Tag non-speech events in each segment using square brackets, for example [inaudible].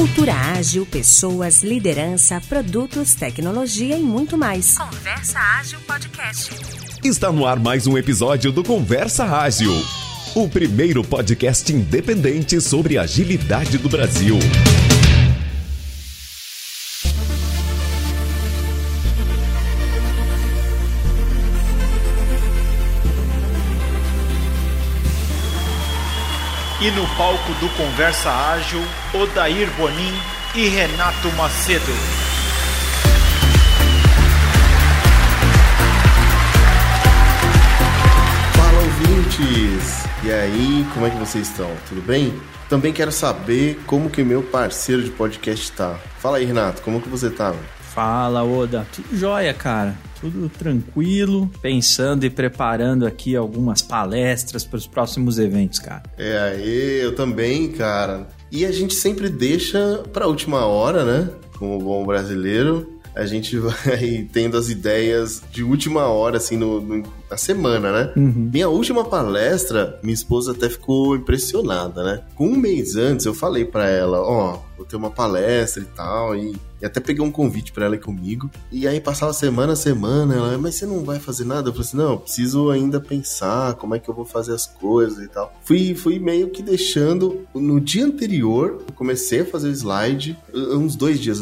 Cultura ágil, pessoas, liderança, produtos, tecnologia e muito mais. Conversa Ágil Podcast. Está no ar mais um episódio do Conversa Ágil, o primeiro podcast independente sobre agilidade do Brasil. E no palco do Conversa Ágil, Odair Bonin e Renato Macedo. Fala ouvintes! E aí, como é que vocês estão? Tudo bem? Também quero saber como que meu parceiro de podcast tá. Fala aí, Renato, como que você tá? Fala, Oda. Tudo jóia, cara. Tudo tranquilo, pensando e preparando aqui algumas palestras para os próximos eventos, cara. É aí, eu também, cara. E a gente sempre deixa pra última hora, né? Como bom brasileiro, a gente [laughs] vai tendo as ideias de última hora, assim, no, no- na semana, né? Uhum. Minha última palestra, minha esposa até ficou impressionada, né? Com um mês antes, eu falei pra ela, ó, vou ter uma palestra e tal, e, e até peguei um convite pra ela ir comigo. E aí passava semana a semana, ela, mas você não vai fazer nada? Eu falei assim, não, eu preciso ainda pensar como é que eu vou fazer as coisas e tal. Fui, fui meio que deixando, no dia anterior, eu comecei a fazer o slide, uns dois dias,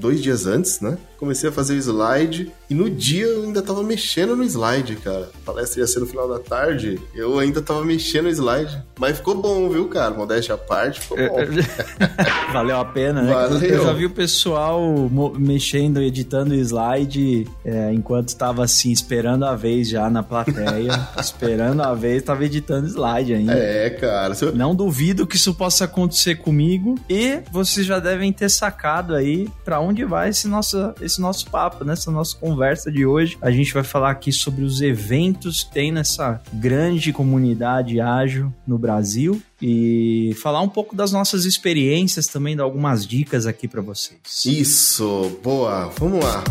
dois dias antes, né? Comecei a fazer o slide, e no dia eu ainda tava mexendo no slide, cara. A palestra ia ser no final da tarde, eu ainda tava mexendo no slide. Mas ficou bom, viu, cara? Modéstia à parte, ficou bom. [laughs] Valeu a pena, né? Valeu. Eu já vi o pessoal mexendo, editando o slide é, enquanto estava assim, esperando a vez já na plateia. [laughs] esperando a vez, tava editando slide ainda. É, cara. eu- Não duvido que isso possa acontecer comigo e vocês já devem ter sacado aí pra onde vai esse nosso, esse nosso papo, nessa nossa conversa de hoje. A gente vai falar aqui sobre os eventos que tem nessa grande comunidade ágil no Brasil e falar um pouco das nossas experiências também, dar algumas dicas aqui pra vocês. Isso, boa. Vamos lá.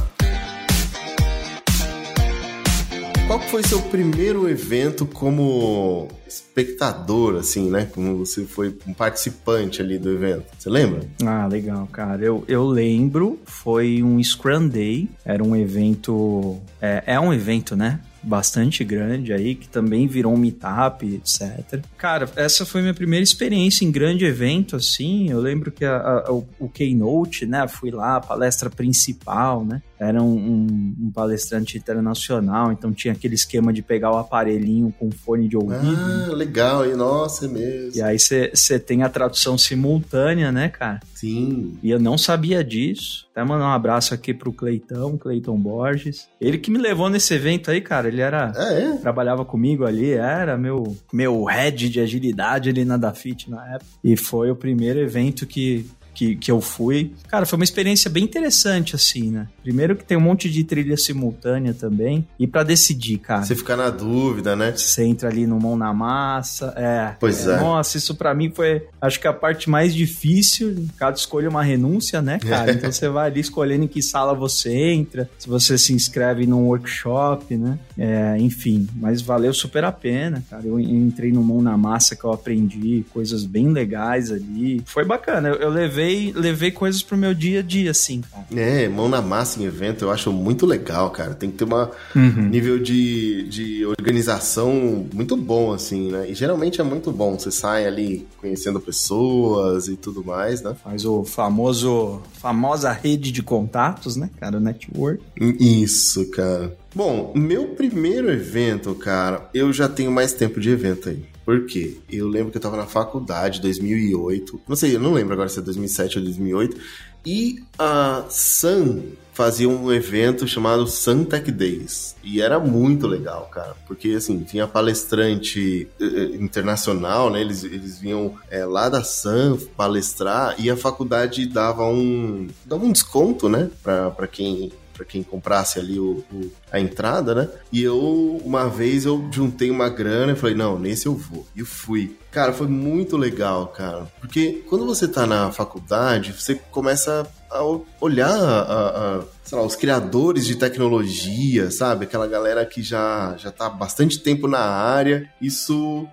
Qual foi seu primeiro evento como espectador, assim, né? Como você foi um participante ali do evento? Você lembra? Ah, legal, cara. Eu, eu lembro, foi um Scrum Day, era um evento. É, é um evento, né? Bastante grande aí, que também virou um meetup, etc. Cara, essa foi minha primeira experiência em grande evento, assim. Eu lembro que a- a- o, o Keynote, né? Fui lá, a palestra principal, né? Era um, um- um palestrante internacional, então tinha aquele esquema de pegar o aparelhinho com fone de ouvido. Ah, legal. E nossa, é mesmo. E aí você tem a tradução simultânea, né, cara? Sim. E eu não sabia disso. Até mandar um abraço aqui pro Cleitão, Cleiton Borges. Ele que me levou nesse evento aí, cara. Ele era. Ah, é? Trabalhava comigo ali, era meu, meu head de agilidade ali na Dafit na época. E foi o primeiro evento que, que, que eu fui. Cara, foi uma experiência bem interessante, assim, né? Primeiro que tem um monte de trilha simultânea também. E pra decidir, cara. Você fica na dúvida, né? Você entra ali no mão na massa. É. Pois é. Nossa, isso pra mim foi, acho que a parte mais difícil. Cada escolha é uma renúncia, né, cara? [laughs] Então você vai ali escolhendo em que sala você entra, se você se inscreve num workshop, né? É, enfim, mas valeu super a pena, cara. Eu entrei no mão na massa que eu aprendi coisas bem legais ali. Foi bacana. Eu, eu levei, levei coisas pro meu dia a dia, assim. É, mão na massa em evento eu acho muito legal, cara. Tem que ter uma Uhum. nível de, de organização muito bom, assim, né? E geralmente é muito bom. Você sai ali conhecendo pessoas e tudo mais, né? Faz o famoso, famosa rede de contatos, né, cara? O network. Isso, cara. Bom, meu primeiro evento, cara, eu já tenho mais tempo de evento aí. Por quê? Eu lembro que eu tava na faculdade, 2008. Não sei, eu não lembro agora se é 2007 ou 2008. E a Sun fazia um evento chamado Sun Tech Days. E era muito legal, cara. Porque, assim, tinha palestrante eh, eh, internacional, né? Eles, eles vinham eh, lá da Sun palestrar e a faculdade dava um, dava um desconto, né? Pra, pra quem para quem comprasse ali o, o- a entrada, né? E eu, uma vez, eu juntei uma grana e falei, não, nesse eu vou. E fui. Cara, foi muito legal, cara. Porque quando você tá na faculdade, você começa a olhar, a, a- sei lá, os criadores de tecnologia, sabe? Aquela galera que já, já tá há bastante tempo na área. Isso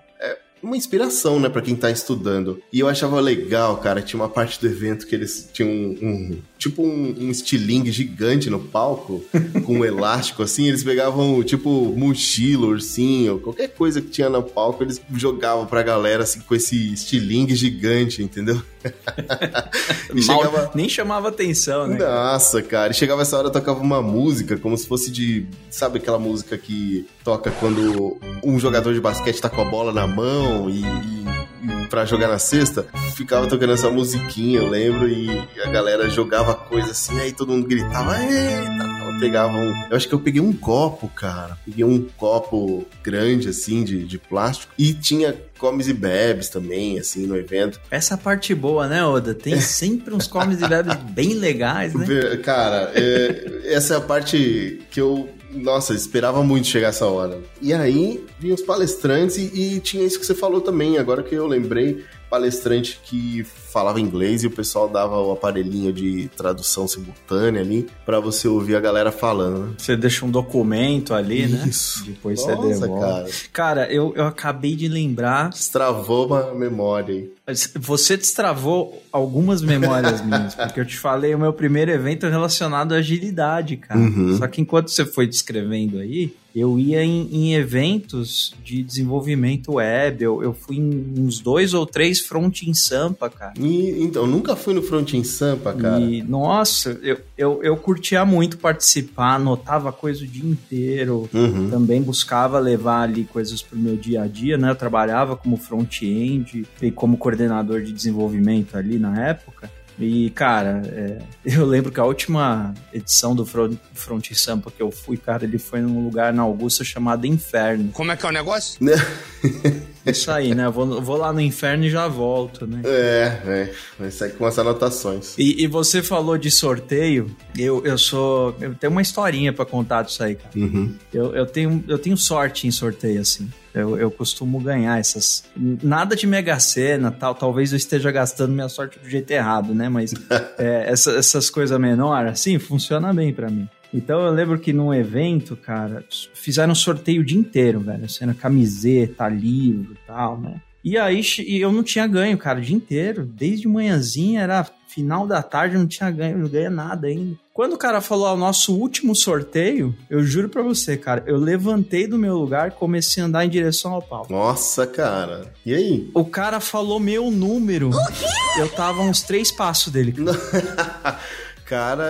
uma inspiração, né, para quem tá estudando. E eu achava legal, cara, tinha uma parte do evento que eles tinham um, um tipo um, um estilingue gigante no palco, [laughs] com um elástico assim, eles pegavam tipo mochila, ursinho, qualquer coisa que tinha no palco, eles jogavam pra galera assim com esse estilingue gigante, entendeu? [laughs] Mal, chegava... Nem chamava atenção, né? Nossa, cara. E chegava essa hora, tocava uma música, como se fosse de. Sabe aquela música que toca quando um jogador de basquete tá com a bola na mão e, e, pra jogar na cesta? Ficava tocando essa musiquinha, eu lembro, e a galera jogava coisa assim, aí todo mundo gritava, eita! Eu pegava um. Eu acho que eu peguei um copo, cara. Peguei um copo grande, assim, de, de plástico. E tinha comes e bebes também, assim, no evento. Essa parte boa, né, Oda? Tem [laughs] sempre uns comes e bebes bem legais, né? Cara, é, essa é a parte que eu nossa, esperava muito chegar essa hora. E aí, vinham os palestrantes e, e, tinha isso que você falou também, agora que eu lembrei, palestrante que falava inglês e o pessoal dava o aparelhinho de tradução simultânea ali para você ouvir a galera falando. Né? Você deixa um documento ali, Isso. né? Isso. Depois Nossa, você devolve. Cara, cara eu, eu acabei de lembrar. Destravou uma memória aí. Você destravou algumas memórias [laughs] minhas, porque eu te falei o meu primeiro evento relacionado à agilidade, cara. Uhum. Só que enquanto você foi descrevendo aí, eu ia em, em, eventos de desenvolvimento web, eu, eu fui em uns dois ou três front em Sampa, cara. E, então, nunca fui no front em Sampa, cara. E, nossa, eu, eu, eu curtia muito participar, anotava coisa o dia inteiro, uhum. também buscava levar ali coisas pro meu dia a dia, né? Eu trabalhava como front-end e como coordenador de desenvolvimento ali na época. E, cara, é, [laughs] eu lembro que a última edição do Front, Front Sampa que eu fui, cara, ele foi num lugar na Augusta chamado Inferno. Como é que é o negócio? [laughs] Isso aí, né? Eu vou, vou lá no inferno e já volto, né? É, é. Vai sair com as anotações. E, e, você falou de sorteio. Eu, eu sou. Eu tenho uma historinha para contar disso aí, cara. Uhum. Eu, eu, tenho, eu tenho sorte em sorteio, assim. Eu, eu costumo ganhar essas. Nada de mega cena, tal. Talvez eu esteja gastando minha sorte do jeito errado, né? Mas [laughs] é, essa, essas coisas menores, assim, funciona bem para mim. Então eu lembro que num evento, cara, fizeram um sorteio o dia inteiro, velho. Sendo camiseta, livro e tal, né? E aí eu não tinha ganho, cara, o dia inteiro. Desde manhãzinha, era final da tarde, eu não tinha ganho, não ganhei nada ainda. Quando o cara falou ao nosso último sorteio, eu juro pra você, cara, eu levantei do meu lugar e comecei a andar em direção ao palco. Nossa, cara. E aí? O cara falou meu número. O quê? Eu tava uns três passos dele. Cara, [laughs]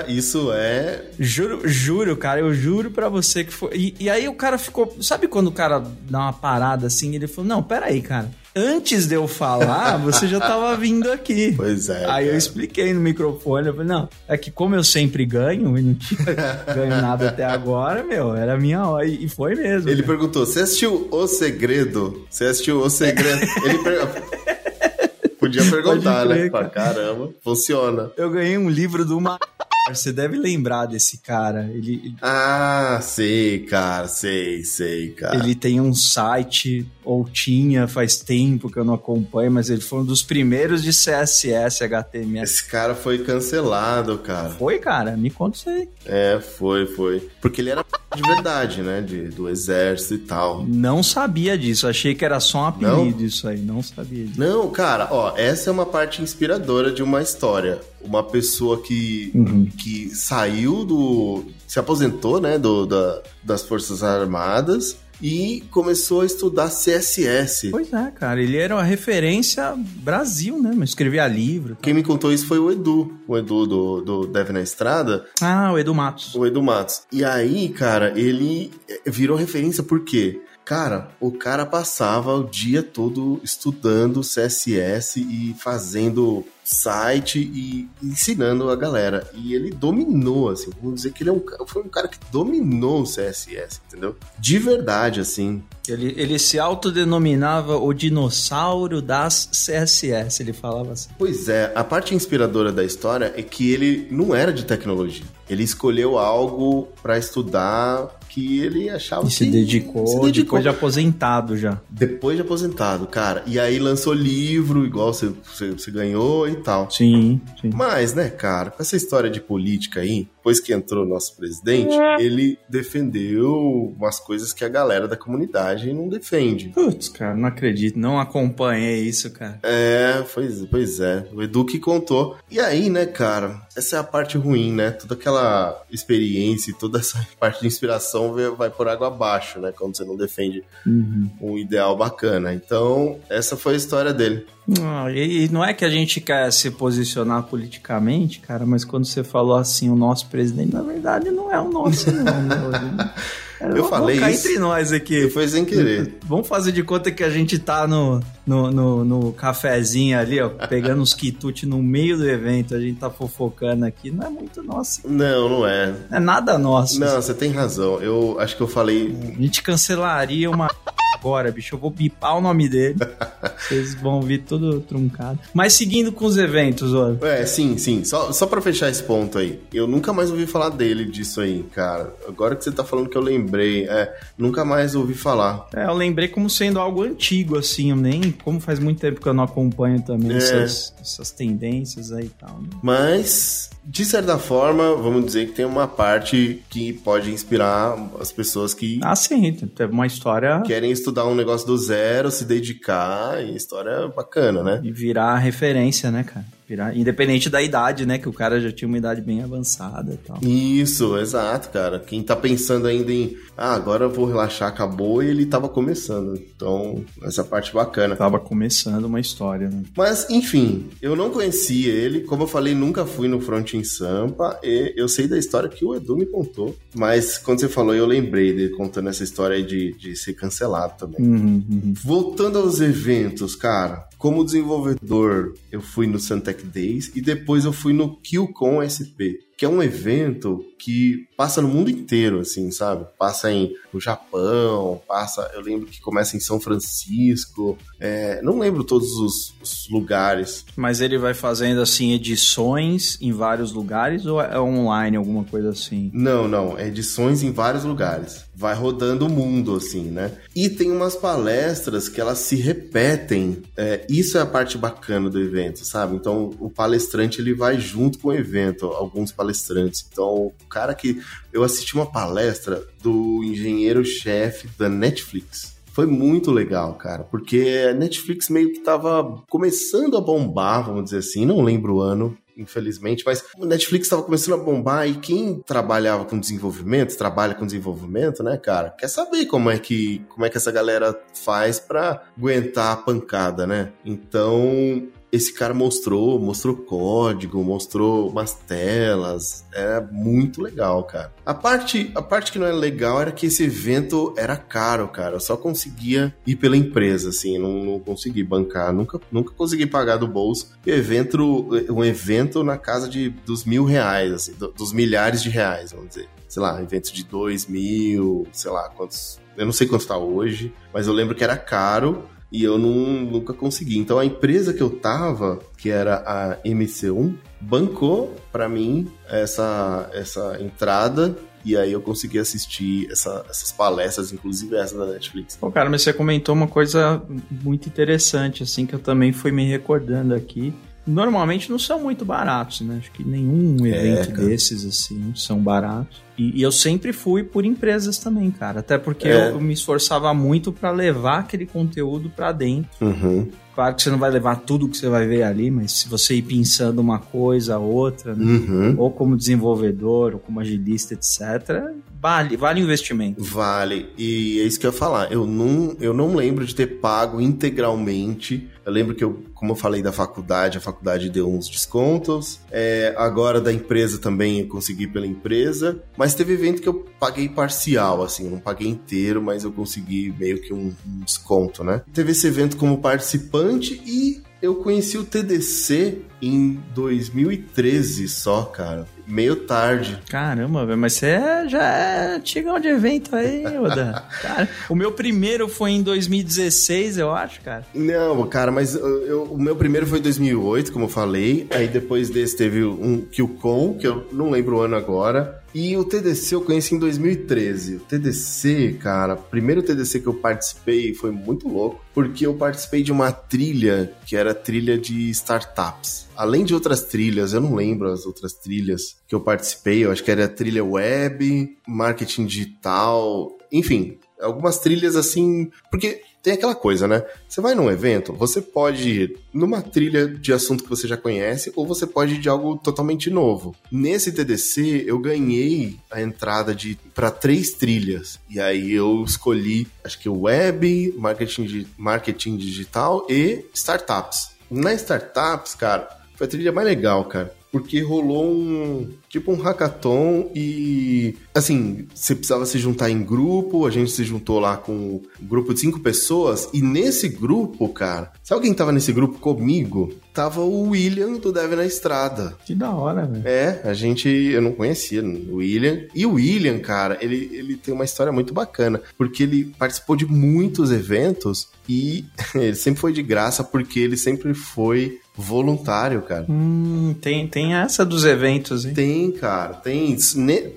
isso é. Juro, juro, cara, eu juro pra você que foi. E, e, aí o cara ficou. Sabe quando o cara dá uma parada assim? Ele falou: Não, pera aí, cara. Antes de eu falar, [laughs] você já tava vindo aqui. Pois é. Aí cara. eu expliquei no microfone. Eu falei: Não, é que como eu sempre ganho e não tinha [laughs] ganho nada até agora, meu, era minha hora. E foi mesmo. Ele perguntou: Você assistiu O Segredo? Você assistiu O Segredo? [laughs] Ele perguntou. Podia perguntar, né? Cara. Caramba, funciona. Eu ganhei um livro do uma você deve lembrar desse cara. Ele, ah, sei, cara, sei, sei, cara. Ele tem um site, ou tinha faz tempo que eu não acompanho, mas ele foi um dos primeiros de CSS HTML. Esse cara foi cancelado, cara. Foi, cara? Me conta isso aí. É, foi, foi. Porque ele era de verdade, né? De, do exército e tal. Não sabia disso, achei que era só um apelido não? isso aí, não sabia disso. Não, cara, ó, essa é uma parte inspiradora de uma história. Uma pessoa que, uhum. que saiu do. se aposentou, né? Do, da, das Forças Armadas e começou a estudar CSS. Pois é, cara, ele era uma referência Brasil, né? Mas escrevia livro. Quem me contou isso foi o Edu, o Edu do, do Deve na Estrada. Ah, o Edu Matos. O Edu Matos. E aí, cara, ele virou referência por quê? Cara, o cara passava o dia todo estudando CSS e fazendo site e ensinando a galera. E ele dominou, assim, vamos dizer que ele é um, foi um cara que dominou o CSS, entendeu? De verdade, assim. Ele, ele se autodenominava o dinossauro das CSS, ele falava assim. Pois é, a parte inspiradora da história é que ele não era de tecnologia. Ele escolheu algo para estudar que ele achava E que se dedicou, se dedicou. depois de aposentado já. Depois de aposentado, cara. E aí lançou livro, igual você, você, você ganhou e tal. Sim, sim. Mas, né, cara, com essa história de política aí, depois que entrou nosso presidente, ele defendeu umas coisas que a galera da comunidade não defende. Putz, cara, não acredito. Não acompanhei isso, cara. É, pois, pois é. O Edu que contou. E aí, né, cara, essa é a parte ruim, né? Toda aquela experiência e toda essa [laughs] parte de inspiração vai- por água abaixo, né? Quando você não defende Uhum. um ideal bacana. Então, essa foi a história dele. Não, e, e não é que a gente quer se posicionar politicamente, cara, mas quando você falou assim, o nosso presidente, na verdade não é o nosso, não. [laughs] Eu falei ficar isso. entre nós aqui. Foi sem querer. [laughs] Vamos fazer de conta que a gente tá no, no, no, no cafezinho ali, ó, pegando os quitutes no meio do evento, a gente tá fofocando aqui. Não é muito nosso. Não, não é. Não é nada nosso. Não, você tem razão. Eu acho que eu falei. A gente cancelaria uma agora, bicho. Eu vou bipar o nome dele. [laughs] Vocês vão vir tudo truncado. Mas seguindo com os eventos, ó. É, sim, sim. Só, só pra fechar esse ponto aí. Eu nunca mais ouvi falar dele disso aí, cara. Agora que você tá falando que eu lembrei, é, nunca mais ouvi falar. É, eu lembrei como sendo algo antigo, assim. Eu nem. Como faz muito tempo que eu não acompanho também É. essas, essas tendências aí e tal. Né? Mas, de certa forma, vamos dizer que tem uma parte que pode inspirar as pessoas que Ah, sim. Teve uma história. querem estudar um negócio do zero, se dedicar, e história bacana, né? E virar referência, né, cara? Virar, independente da idade, né? Que o cara já tinha uma idade bem avançada e tal. Isso, exato, cara. Quem tá pensando ainda em, ah, agora eu vou relaxar, acabou, e ele tava começando. Então, essa parte bacana. Tava começando uma história, né? Mas, enfim, eu não conhecia ele. Como eu falei, nunca fui no Front em Sampa. E eu sei da história que o Edu me contou. Mas quando você falou, eu lembrei dele contando essa história de, de ser cancelado também. Uhum, uhum. Voltando aos eventos, cara. Como desenvolvedor, eu fui no Santec Days e depois eu fui no QCon SP, que é um evento que passa no mundo inteiro, assim, sabe? Passa em no Japão, passa. Eu lembro que começa em São Francisco. é, não lembro todos os, os lugares. Mas ele vai fazendo, assim, edições em vários lugares ou é online, alguma coisa assim? Não, não, é edições em vários lugares. Vai rodando o mundo, assim, né? E tem umas palestras que elas se repetem. é, isso é a parte bacana do evento, sabe? Então, o palestrante ele vai junto com o evento, alguns palestrantes. Então, o cara que. Eu assisti uma palestra do engenheiro-chefe da Netflix. Foi muito legal, cara, porque a Netflix meio que tava começando a bombar, vamos dizer assim, não lembro o ano, infelizmente, mas o Netflix estava começando a bombar e quem trabalhava com desenvolvimento, trabalha com desenvolvimento, né, cara, quer saber como é que, como é que essa galera faz pra aguentar a pancada, né? Então, esse cara mostrou, mostrou código, mostrou umas telas, era muito legal, cara. A parte, a parte que não era legal era que esse evento era caro, cara. Eu só conseguia ir pela empresa, assim, não, não consegui bancar, nunca, nunca consegui pagar do bolso. E o evento, um evento na casa de dos mil reais, assim, do- dos milhares de reais, vamos dizer. Sei lá, evento de dois mil, sei lá, quantos. Eu não sei quanto tá hoje, mas eu lembro que era caro e eu não, nunca consegui. Então a empresa que eu tava, que era a MC1, bancou pra mim essa, essa entrada e aí eu consegui assistir essa- essas palestras, inclusive essa da Netflix. Pô, cara, mas você comentou uma coisa muito interessante, assim, que eu também fui me recordando aqui. Normalmente não são muito baratos, né? Acho que nenhum evento cara. desses, assim, são baratos. E, e eu sempre fui por empresas também, cara. Até porque É. eu, eu me esforçava muito pra levar aquele conteúdo pra dentro. Uhum, Claro que você não vai levar tudo que você vai ver ali, mas se você ir pensando uma coisa, outra, né? uhum. ou como desenvolvedor, ou como agilista, etc., vale, vale o investimento. Vale, e é isso que eu ia falar. Eu não, eu não lembro de ter pago integralmente. Eu lembro que, eu, como eu falei da faculdade, a faculdade deu uns descontos. É, agora da empresa também eu consegui pela empresa. Mas teve evento que eu paguei parcial, assim. Eu não paguei inteiro, mas eu consegui meio que um, um desconto, né? Teve esse evento como participante e eu conheci o TDC em 2013 só, cara. Meio tarde. Caramba, velho, mas você é, já é antigão de evento aí, Oda. [laughs] cara, o meu primeiro foi em 2016, eu acho, cara. Não, cara, mas eu, eu, o meu primeiro foi em 2008, como eu falei. Aí depois desse teve um QCon, que eu não lembro o ano agora. E o TDC eu conheci em 2013. O TDC, cara, primeiro TDC que eu participei foi muito louco, porque eu participei de uma trilha que era trilha de startups. Além de outras trilhas, eu não lembro as outras trilhas que eu participei, eu acho que era trilha web, marketing digital, enfim, algumas trilhas assim, porque tem aquela coisa, né? Você vai num evento, você pode ir numa trilha de assunto que você já conhece, ou você pode ir de algo totalmente novo. Nesse TDC, eu ganhei a entrada de para três trilhas. E aí eu escolhi, acho que web, marketing, marketing digital e startups. Na startups, cara, foi a trilha mais legal, cara porque rolou um tipo um hackathon e assim, você precisava se juntar em grupo, a gente se juntou lá com um grupo de cinco pessoas e nesse grupo, cara, sabe quem tava nesse grupo comigo? Tava o William do Deve na Estrada. Que da hora, velho. É, a gente, eu não conhecia o William. E o William, cara, ele, ele tem uma história muito bacana, porque ele participou de muitos eventos e [laughs] ele sempre foi de graça porque ele sempre foi voluntário, cara. Hum, tem, tem essa dos eventos, hein? Tem, cara, tem.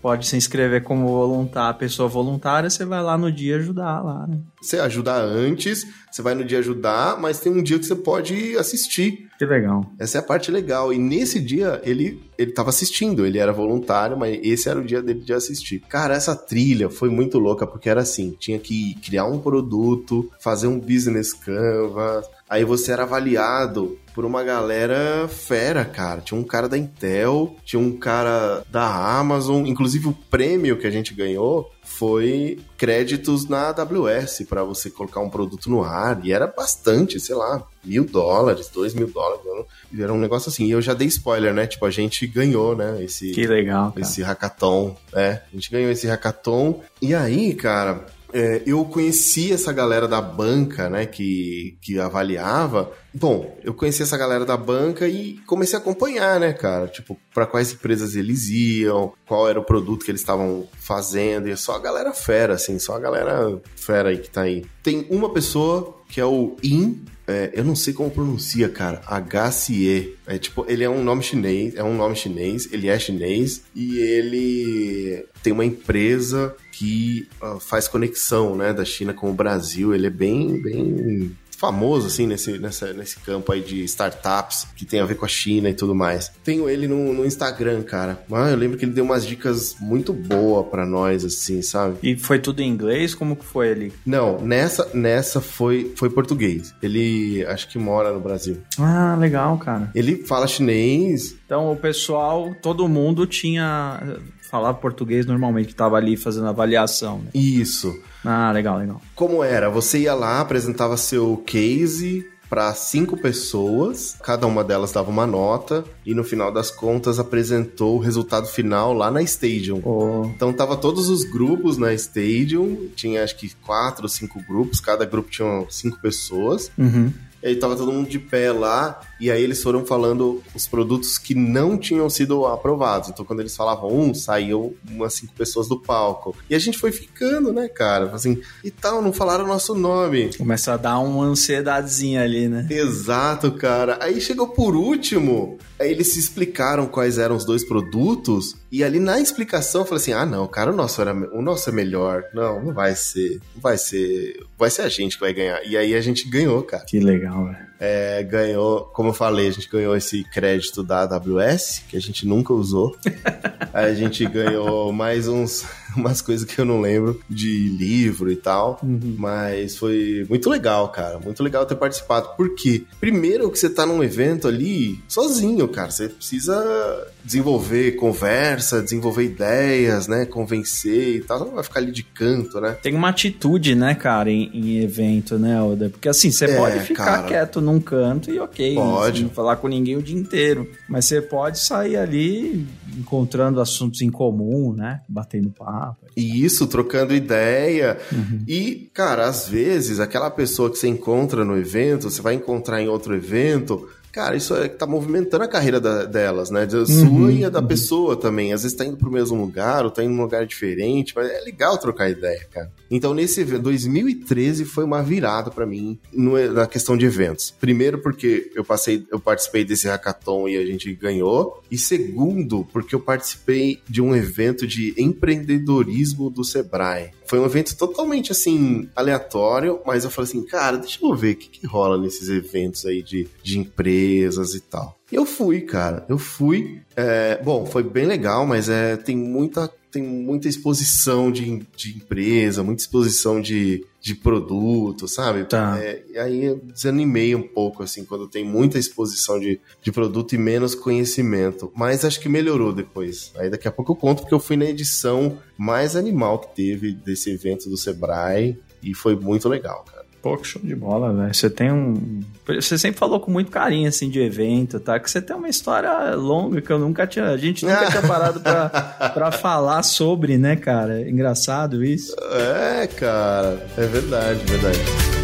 Pode se inscrever como voluntário, pessoa voluntária, você vai lá no dia ajudar lá, né? Você ajuda antes, você vai no dia ajudar, mas tem um dia que você pode assistir. Que legal. Essa é a parte legal. E nesse dia ele ele tava assistindo, ele era voluntário, mas esse era o dia dele de assistir. Cara, essa trilha foi muito louca porque era assim, tinha que criar um produto, fazer um business canvas, aí você era avaliado por uma galera fera, cara. Tinha um cara da Intel, tinha um cara da Amazon, inclusive o prêmio que a gente ganhou foi créditos na AWS para você colocar um produto no ar. E era bastante, sei lá, mil dólares, dois mil dólares. Era um negócio assim. E eu já dei spoiler, né? Tipo, a gente ganhou, né? Esse, que legal. Cara. Esse hackathon. É, a gente ganhou esse hackathon. E aí, cara, é, eu conheci essa galera da banca, né, que, que avaliava. Bom, eu conheci essa galera da banca e comecei a acompanhar, né, cara? Tipo, para quais empresas eles iam, qual era o produto que eles estavam fazendo, e é só a galera fera, assim, só a galera fera aí que tá aí. Tem uma pessoa que é o In, é, eu não sei como pronuncia, cara. HCE. É tipo, ele é um nome chinês, é um nome chinês, ele é chinês e ele tem uma empresa que uh, faz conexão, né, da China com o Brasil. Ele é bem, bem famoso, assim, nesse, nessa, nesse campo aí de startups, que tem a ver com a China e tudo mais. Tenho ele no, no Instagram, cara. Ah, eu lembro que ele deu umas dicas muito boas para nós, assim, sabe? E foi tudo em inglês? Como que foi ali? Não, nessa, nessa foi, foi português. Ele acho que mora no Brasil. Ah, legal, cara. Ele fala chinês. Então o pessoal, todo mundo tinha falava português normalmente, que estava ali fazendo avaliação. Né? Isso. Ah, legal, legal. Como era? Você ia lá, apresentava seu case, para cinco pessoas, cada uma delas dava uma nota e no final das contas apresentou o resultado final lá na Stadium. Oh. Então tava todos os grupos na Stadium, tinha acho que quatro ou cinco grupos, cada grupo tinha cinco pessoas. Uhum. E aí tava todo mundo de pé lá, e aí eles foram falando os produtos que não tinham sido aprovados. Então quando eles falavam um, saíam umas cinco pessoas do palco. E a gente foi ficando, né, cara? Assim, e tal, não falaram o nosso nome. Começa a dar uma ansiedadezinha ali, né? Exato, cara. Aí chegou por último, aí eles se explicaram quais eram os dois produtos, e ali na explicação eu falei assim: ah, não, cara, o nosso, era, o nosso é melhor. Não, não vai ser. Não vai ser. Vai ser a gente que vai ganhar. E aí a gente ganhou, cara. Que legal, velho é, ganhou, como eu falei, a gente ganhou esse crédito da AWS, que a gente nunca usou. [laughs] a gente ganhou mais uns, [laughs] umas coisas que eu não lembro, de livro e tal. Uhum. Mas foi muito legal, cara. Muito legal ter participado. Por quê? Primeiro que você tá num evento ali sozinho, cara. Você precisa desenvolver conversa, desenvolver ideias, né? Convencer e tal. Você não vai ficar ali de canto, né? Tem uma atitude, né, cara, em, em evento, né, Oda? Porque assim, você é, pode ficar cara, quieto num canto e ok. Pode. Não falar com ninguém o dia inteiro. Mas você pode sair ali encontrando assuntos em comum, né? Batendo papo. E isso, trocando ideia. Uhum. E, cara, às vezes, aquela pessoa que você encontra no evento, você vai encontrar em outro evento cara, isso é, tá movimentando a carreira da, delas, né? Da sua uhum, e a da uhum. pessoa também. Às vezes tá indo pro mesmo lugar, ou tá indo num lugar diferente, mas é legal trocar ideia, cara. Então, nesse 2013 foi uma virada para mim no, na questão de eventos. Primeiro, porque eu passei, eu participei desse hackathon e a gente ganhou. E segundo, porque eu participei de um evento de empreendedorismo do Sebrae. Foi um evento totalmente assim, aleatório, mas eu falei assim, cara, deixa eu ver o que, que rola nesses eventos aí de, de empresas e tal. E eu fui, cara. Eu fui. É, bom, foi bem legal, mas é, tem muita tem muita exposição de, de empresa, muita exposição de, de produto, sabe? Tá. É, e aí eu desanimei um pouco, assim, quando tem muita exposição de, de produto e menos conhecimento. Mas acho que melhorou depois. Aí daqui a pouco eu conto, porque eu fui na edição mais animal que teve desse evento do Sebrae e foi muito legal. Pô, que show de bola, velho. Você tem um. Você sempre falou com muito carinho, assim, de evento, tá? Que você tem uma história longa que eu nunca tinha. A gente nunca tinha parado pra, [laughs] pra falar sobre, né, cara? Engraçado isso. É, cara. É verdade, verdade.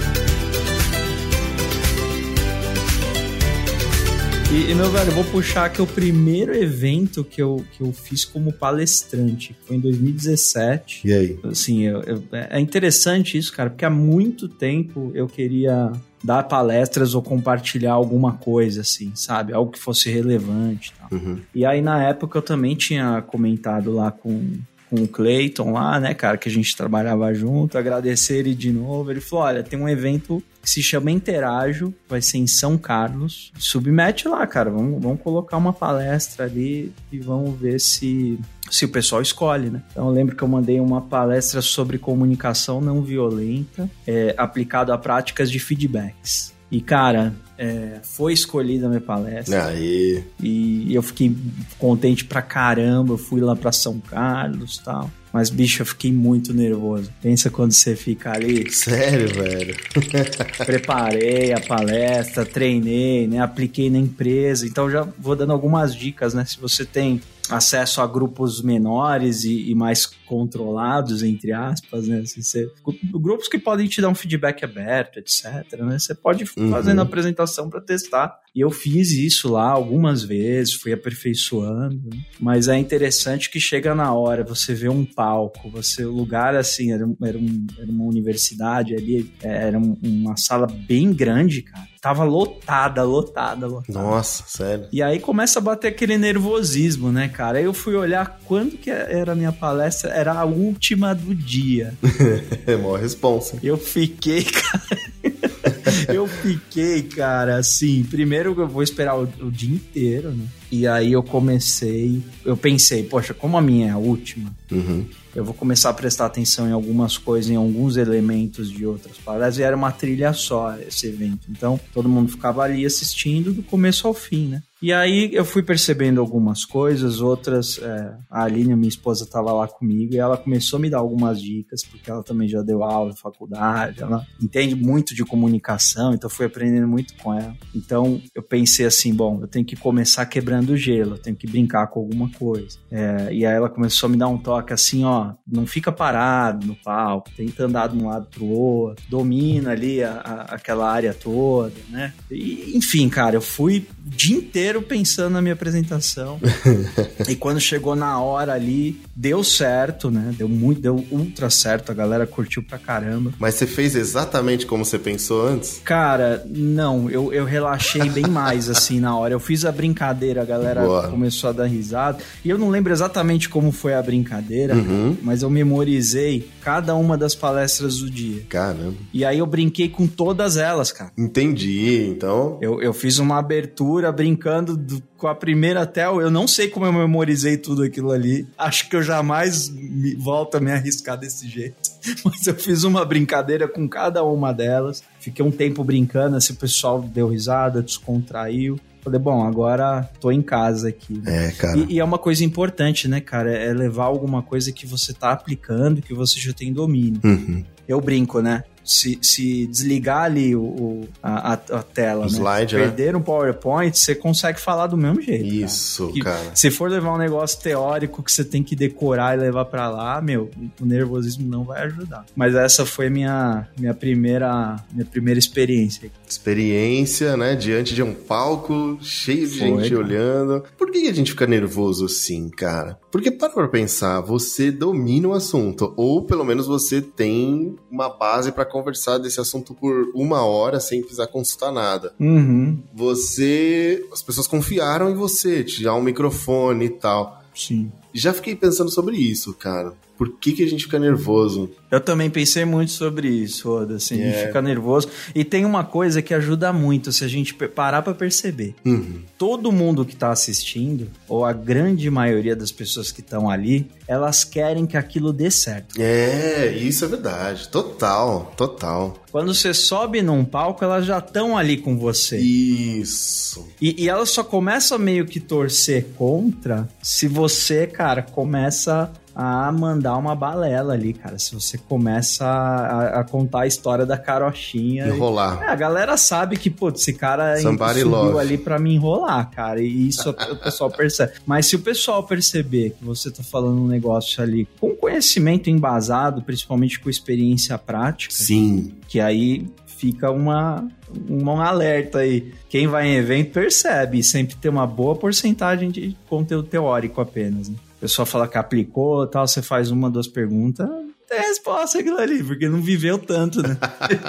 E, e, meu velho, eu vou puxar aqui o primeiro evento que eu, que eu fiz como palestrante, foi em 2017. E aí? Assim, eu, eu, é interessante isso, cara, porque há muito tempo eu queria dar palestras ou compartilhar alguma coisa, assim, sabe? Algo que fosse relevante e tal. Uhum. E aí, na época, eu também tinha comentado lá com, com o Clayton lá, né, cara, que a gente trabalhava junto, agradecer ele de novo. Ele falou: olha, tem um evento que se chama Interajo, vai ser em São Carlos. Submete lá, cara. Vamos, vamos colocar uma palestra ali e vamos ver se se o pessoal escolhe, né? Então eu lembro que eu mandei uma palestra sobre comunicação não violenta é, aplicado a práticas de feedbacks. E, cara, é, foi escolhida a minha palestra. Aí. E eu fiquei contente pra caramba. Eu fui lá pra São Carlos e tal. Mas, bicho, eu fiquei muito nervoso. Pensa quando você fica ali. Sério, velho? [laughs] Preparei a palestra, treinei, né? Apliquei na empresa. Então já vou dando algumas dicas, né? Se você tem acesso a grupos menores e, e, mais controlados, entre aspas, né? Assim, você, grupos que podem te dar um feedback aberto, etc. Né? Você pode uhum. fazendo a apresentação para testar. E eu fiz isso lá algumas vezes, fui aperfeiçoando. Né? Mas é interessante que chega na hora, você vê um palco, você o lugar assim era, era, um, era uma universidade ali, era uma sala bem grande, cara Tava lotada, lotada, lotada. Nossa, sério. E aí começa a bater aquele nervosismo, né, cara? Aí eu fui olhar quando que era a minha palestra, era a última do dia. [laughs] é maior responsa. Eu fiquei, [laughs] cara. [laughs] eu fiquei, cara, assim. Primeiro eu vou esperar o, o dia inteiro, né? E aí eu comecei, eu pensei, poxa, como a minha é a última, uhum eu vou começar a prestar atenção em algumas coisas, em alguns elementos de outras palestras, e era uma trilha só esse evento. Então, todo mundo ficava ali assistindo do começo ao fim, né? E aí eu fui percebendo algumas coisas, outras. É, a Aline, minha esposa, estava lá comigo e ela começou a me dar algumas dicas, porque ela também já deu aula em faculdade, ela entende muito de comunicação, então fui aprendendo muito com ela. Então eu pensei assim: bom, eu tenho que começar quebrando o gelo, eu tenho que brincar com alguma coisa. É, e aí ela começou a me dar um toque assim: ó, não fica parado no palco, tenta andar de um lado pro outro, domina ali a, a, aquela área toda, né? E, enfim, cara, eu fui o dia inteiro pensando na minha apresentação. [laughs] e quando chegou na hora ali, deu certo, né? Deu muito, deu ultra certo, a galera curtiu pra caramba. Mas você fez exatamente como você pensou antes? Cara, não, eu, eu relaxei bem mais [laughs] assim na hora. Eu fiz a brincadeira, a galera Boa. começou a dar risada. E eu não lembro exatamente como foi a brincadeira, uhum. mas eu memorizei cada uma das palestras do dia. Caramba. E aí eu brinquei com todas elas, cara. Entendi, então. Eu, eu fiz uma abertura brincando do, com a primeira até. Eu não sei como eu memorizei tudo aquilo ali. Acho que eu jamais me, volto a me arriscar desse jeito. [laughs] Mas eu fiz uma brincadeira com cada uma delas. Fiquei um tempo brincando, assim, o pessoal deu risada, descontraiu. Falei, bom, agora tô em casa aqui. Né? É, cara. E, e, é uma coisa importante, né, cara? É levar alguma coisa que você tá aplicando, que você já tem domínio. Uhum. Eu brinco, né? Se, se desligar ali o, o- a, a- tela, O né? slide, né? Perder um PowerPoint, você consegue falar do mesmo jeito. cara. Isso, Que cara. Se for levar um negócio teórico que você tem que decorar e levar pra lá, meu, o nervosismo não vai ajudar. Mas essa foi minha minha primeira minha primeira experiência. Experiência, né? Diante de um palco cheio de Foi, gente cara. olhando. Por que a gente fica nervoso assim, cara? Porque para pra pensar, você domina o assunto. Ou pelo menos você tem uma base pra conversar desse assunto por uma hora sem precisar consultar nada. Uhum. Você. As pessoas confiaram em você, te dá um microfone e tal. Sim. Já fiquei pensando sobre isso, cara. Por que, que a gente fica nervoso? Eu também pensei muito sobre isso, Oda, assim, a É. gente fica nervoso. E tem uma coisa que ajuda muito, se a gente parar pra perceber. Uhum. Todo mundo que tá assistindo, ou a grande maioria das pessoas que estão ali, elas querem que aquilo dê certo. É, isso é verdade. Total, total. Quando você sobe num palco, elas já estão ali com você. Isso. E, e ela só começa a meio que torcer contra se você, cara, começa a mandar uma balela ali, cara. Se você começa a, a contar a história da carochinha. e- Enrolar. É, a galera sabe que, pô, esse cara Somebody subiu love. ali pra me enrolar, cara. E isso o pessoal percebe. Mas se o pessoal perceber que você tá falando um negócio ali com conhecimento embasado, principalmente com experiência prática, Sim. que aí fica uma, um alerta aí. Quem vai em evento percebe, e sempre tem uma boa porcentagem de conteúdo teórico apenas. Né? O pessoal fala que aplicou tal, você faz uma, duas perguntas, tem resposta aquilo ali, porque não viveu tanto, né?